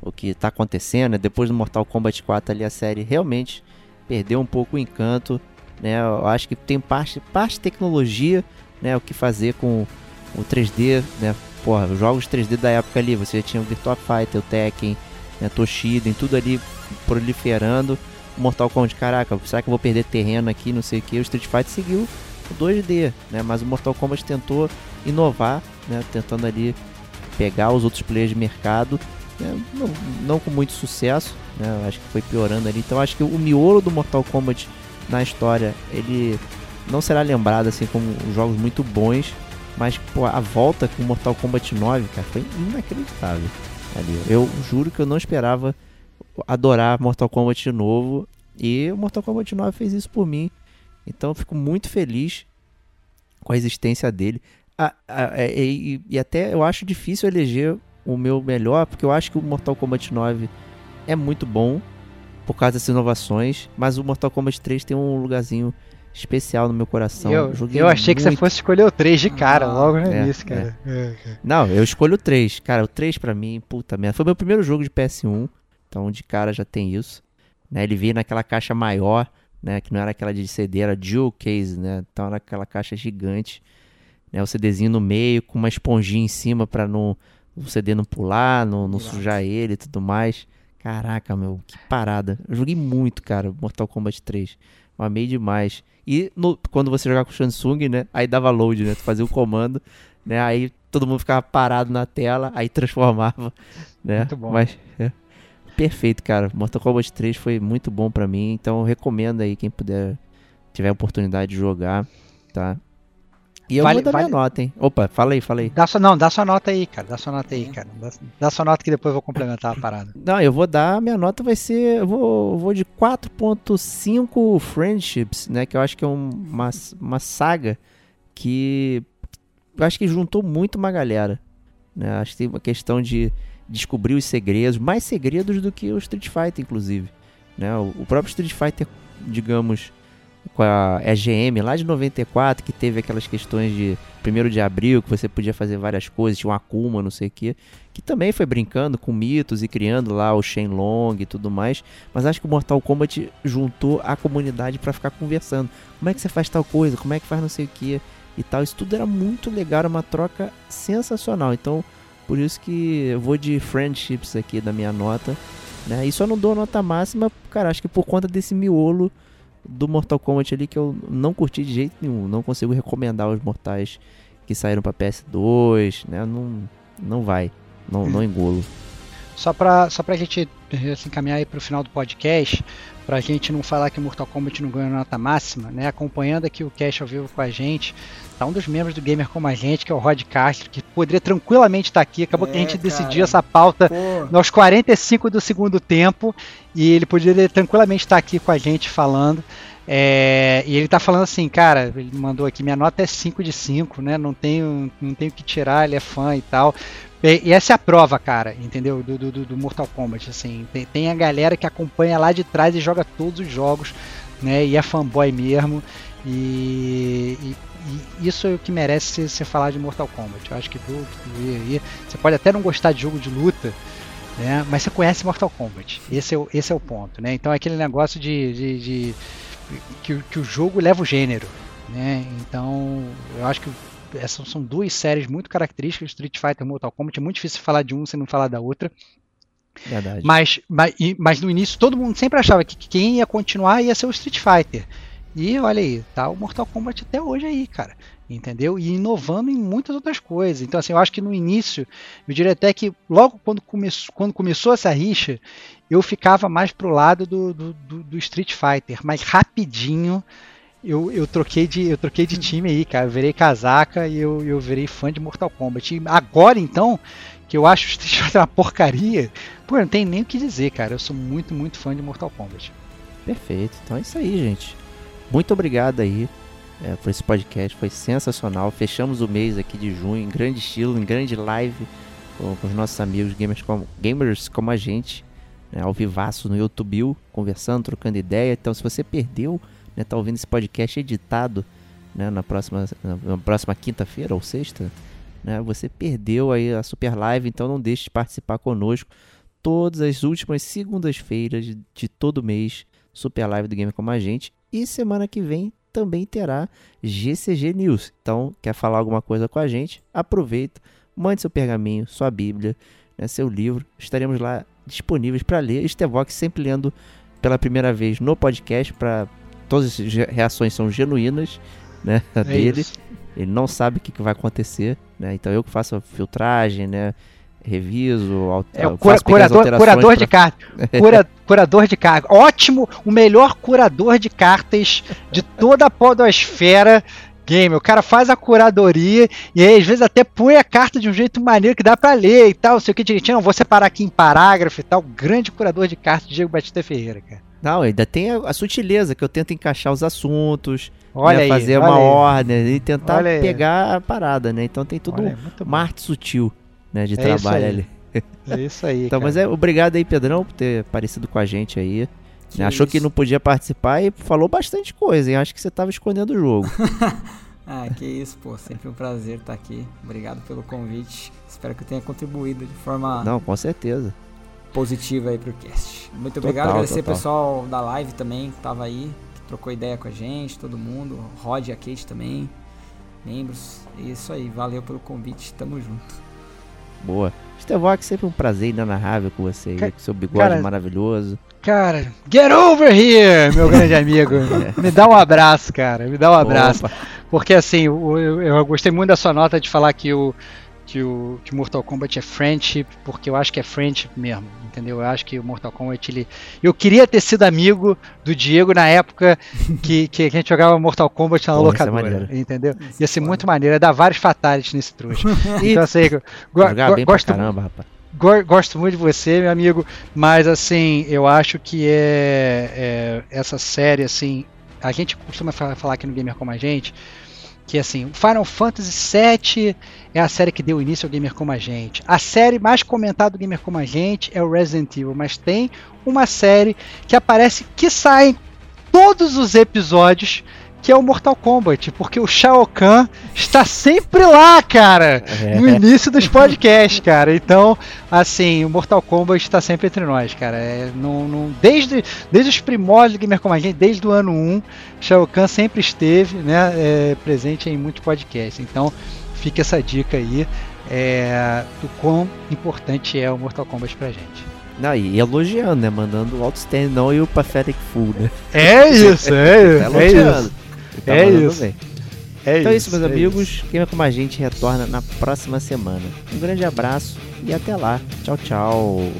o que está acontecendo. Né? Depois do Mortal Kombat 4 ali a série realmente perdeu um pouco o encanto. Né? Eu acho que tem parte, parte tecnologia, né? o que fazer com o 3D, né? Porra, os jogos 3D da época ali, você já tinha o Virtua Fighter, o Tekken, né? Toshiden, tudo ali proliferando. Mortal Kombat, caraca, será que eu vou perder terreno aqui, não sei o que. O Street Fighter seguiu 2D, né? Mas o Mortal Kombat tentou inovar, né? Tentando ali pegar os outros players de mercado, né? não, não, com muito sucesso, né? Acho que foi piorando ali. Então acho que o miolo do Mortal Kombat na história, ele não será lembrado assim como jogos muito bons, mas pô, a volta com Mortal Kombat 9, cara, foi inacreditável. Ali. Eu juro que eu não esperava adorar Mortal Kombat de novo e o Mortal Kombat 9 fez isso por mim. Então eu fico muito feliz com a existência dele. Ah, ah, é, e, e, até eu acho difícil eleger o meu melhor, porque eu acho que o Mortal Kombat 9 é muito bom por causa dessas inovações, mas o Mortal Kombat 3 tem um lugarzinho especial no meu coração. Eu, eu achei muito... que você fosse escolher o 3 de cara, ah, logo no é, início, cara. É. É, Não, eu escolho o 3. Cara, o 3 pra mim, puta merda. Foi meu primeiro jogo de PS1, então de cara já tem isso. Né? Ele veio naquela caixa maior né? Que não era aquela de CD, era dual case, né? Então era aquela caixa gigante, né? O CDzinho no meio com uma esponjinha em cima para não o CD não pular, não, não sujar ele e tudo mais. Caraca, meu, que parada. Eu joguei muito, cara, Mortal Kombat 3. Eu amei demais. E no, quando você jogar com o Samsung, né? Aí dava load, né? Tu fazia o comando, né? Aí todo mundo ficava parado na tela, aí transformava, né? Muito bom. Mas é, perfeito, cara. Mortal Kombat 3 foi muito bom pra mim, então eu recomendo aí quem puder tiver oportunidade de jogar, tá? E eu Vale- vou dar minha vale- nota, hein? Opa, fala aí, fala aí. Dá sua, não, dá sua nota aí, cara. Dá sua nota aí, cara. Dá, dá sua nota que depois eu vou complementar a parada. Não, eu vou dar, minha nota vai ser, eu vou, eu vou de 4.5 Friendships, né, que eu acho que é um- uma, uma saga que eu acho que juntou muito uma galera, né, acho que tem uma questão de descobrir os segredos, mais segredos do que o Street Fighter, inclusive, né, o, o próprio Street Fighter, digamos, com a EGM lá de 94, que teve aquelas questões de 1 de abril, que você podia fazer várias coisas, tinha um Akuma, não sei o que, que também foi brincando com mitos e criando lá o Shenlong e tudo mais, mas acho que o Mortal Kombat juntou a comunidade pra ficar conversando. Como é que você faz tal coisa? Como é que faz não sei o que e tal. Isso tudo era muito legal, era uma troca sensacional. Então, por isso que eu vou de friendships aqui da minha nota, né? E só não dou nota máxima, cara, acho que por conta desse miolo do Mortal Kombat ali que eu não curti de jeito nenhum, não consigo recomendar os mortais que saíram pra PS2, né? Não não vai. Não, não engulo. Só pra, só pra gente assim, caminhar aí pro final do podcast, pra gente não falar que Mortal Kombat não ganhou nota máxima, né? Acompanhando aqui o cast ao vivo com a gente, tá um dos membros do Gamer Como a Gente, que é o Rod Castro, que poderia tranquilamente estar aqui. Acabou que a É, gente cara. decidiu essa pauta Pô, nos 45 do segundo tempo e ele poderia tranquilamente estar aqui com a gente falando. É, e ele tá falando assim, cara, ele mandou aqui, minha nota é 5 de 5, né? Não tenho, não tenho que tirar, ele é fã e tal. E, e essa é a prova, cara, entendeu? Do, do, do Mortal Kombat, assim. Tem, tem a galera que acompanha lá de trás e joga todos os jogos, né? E é fanboy mesmo. E, e- e isso é o que merece ser, falar de Mortal Kombat. Eu acho que do aí, você pode até não gostar de jogo de luta, né? Mas você conhece Mortal Kombat. Esse é o, esse é o ponto, né? Então é aquele negócio de, de- de- que, o- que o jogo leva o gênero, né? Então eu acho que essas são duas séries muito características, Street Fighter e Mortal Kombat. É muito difícil falar de um sem não falar da outra. Verdade. Mas, mas, mas no início todo mundo sempre achava que quem ia continuar ia ser o Street Fighter. E olha aí, tá o Mortal Kombat até hoje aí, cara. Entendeu? E inovando em muitas outras coisas. Então, assim, eu acho que no início, eu diria até que logo quando, come quando começou essa rixa, eu ficava mais pro lado do, do, do- do Street Fighter. Mas rapidinho eu, eu, troquei de, eu troquei de time aí, cara. Eu virei casaca e eu, eu virei fã de Mortal Kombat. E agora, então, que eu acho o Street Fighter uma porcaria, pô, não tem nem o que dizer, cara. Eu sou muito, muito fã de Mortal Kombat. Perfeito. Então é isso aí, gente. Muito obrigado aí é, por esse podcast. Foi sensacional. Fechamos o mês aqui de junho em grande estilo, em grande live com, com os nossos amigos gamers como, gamers como a gente, né, ao vivaço no YouTube, conversando, trocando ideia. Então, se você perdeu, né, tá ouvindo esse podcast editado né, na próxima, na, próxima quinta-feira ou sexta, né, você perdeu aí a super live. Então, não deixe de participar conosco todas as últimas segundas-feiras de, todo mês. Super Live do Gamer Como a Gente. E semana que vem também terá GCG News. Então, quer falar alguma coisa com a gente? Aproveita, mande seu pergaminho, sua Bíblia, né, seu livro. Estaremos lá disponíveis para ler. Estevox sempre lendo pela primeira vez no podcast. Para todas as re- reações são genuínas, né, É dele. isso. Ele não sabe o que, que vai acontecer, né? Então eu que faço a filtragem, né? Reviso, É cura- curador, curador pra- de cartas. Cura- curador de cartas. Ótimo, o melhor curador de cartas de toda a podosfera game. O cara faz a curadoria e aí às vezes até põe a carta de um jeito maneiro que dá pra ler e tal, sei o que direitinho. Não, vou separar aqui em parágrafo e tal. Grande curador de cartas, Diego Batista Ferreira, cara. Não, ainda tem a, a sutileza que eu tento encaixar os assuntos, Olha né, aí, fazer olha uma aí. ordem e tentar pegar a parada, né? Então tem tudo Olha aí, muito uma arte sutil, né, de É trabalho ali. É isso aí. Então, cara. mas é obrigado aí, Pedrão, por ter aparecido com a gente aí. Que? Achou que isso. não podia participar e falou bastante coisa, hein? Acho que você tava escondendo o jogo. Ah, que isso, pô. Sempre um prazer estar aqui. Obrigado pelo convite. Espero que eu tenha contribuído de forma não, com certeza. positiva aí pro cast. Muito Total, obrigado. Agradecer o total. pessoal da live também que tava aí, que trocou ideia com a gente, todo mundo. Rod e a Kate também. Membros. É isso aí. Valeu pelo convite. Tamo junto. Boa. Stevox, sempre um prazer inenarrável com você aí, Ca- com seu bigode cara, maravilhoso. Cara, get over here, meu grande amigo. Me dá um abraço, cara. Me dá um abraço. Opa. Porque assim, eu, eu gostei muito da sua nota de falar que o, que o que Mortal Kombat é friendship, porque eu acho que é friendship mesmo, entendeu? Eu acho que o Mortal Kombat ele. Eu queria ter sido amigo do Diego na época que, que a gente jogava Mortal Kombat na Pô, é locadora, maneiro. entendeu? Isso Ia ser é muito maneiro, ia dar vários fatalities nesse trouxa. então, assim, go- go- bem pra gosto, caramba, rapaz. Go- gosto muito de você, meu amigo, mas assim, eu acho que é, é essa série, assim, a gente costuma fa- falar aqui no Gamer Como a Gente, que assim, Final Fantasy VII é a série que deu início ao Gamer Como a Gente. A série mais comentada do Gamer Como a Gente é o Resident Evil, mas tem uma série que aparece, que sai todos os episódios, que é o Mortal Kombat, porque o Shao Kahn está sempre lá, cara no É. início dos podcasts, cara. Então, assim, o Mortal Kombat está sempre entre nós, cara. É, não, não- desde, desde os primórdios do Gamer Como a Gente, desde o ano 1, Shao Kahn sempre esteve né, é, presente em muitos podcasts. Então, fica essa dica aí é, do quão importante é o Mortal Kombat pra gente. Não, e elogiando, né? Mandando o Outstanding não e o Pathetic Full, né? É isso, é Tá isso. É elogiando. isso. Tá É isso. bem. É Então é isso, meus é amigos. Quem é como a gente retorna na próxima semana. Um grande abraço e até lá. Tchau, tchau.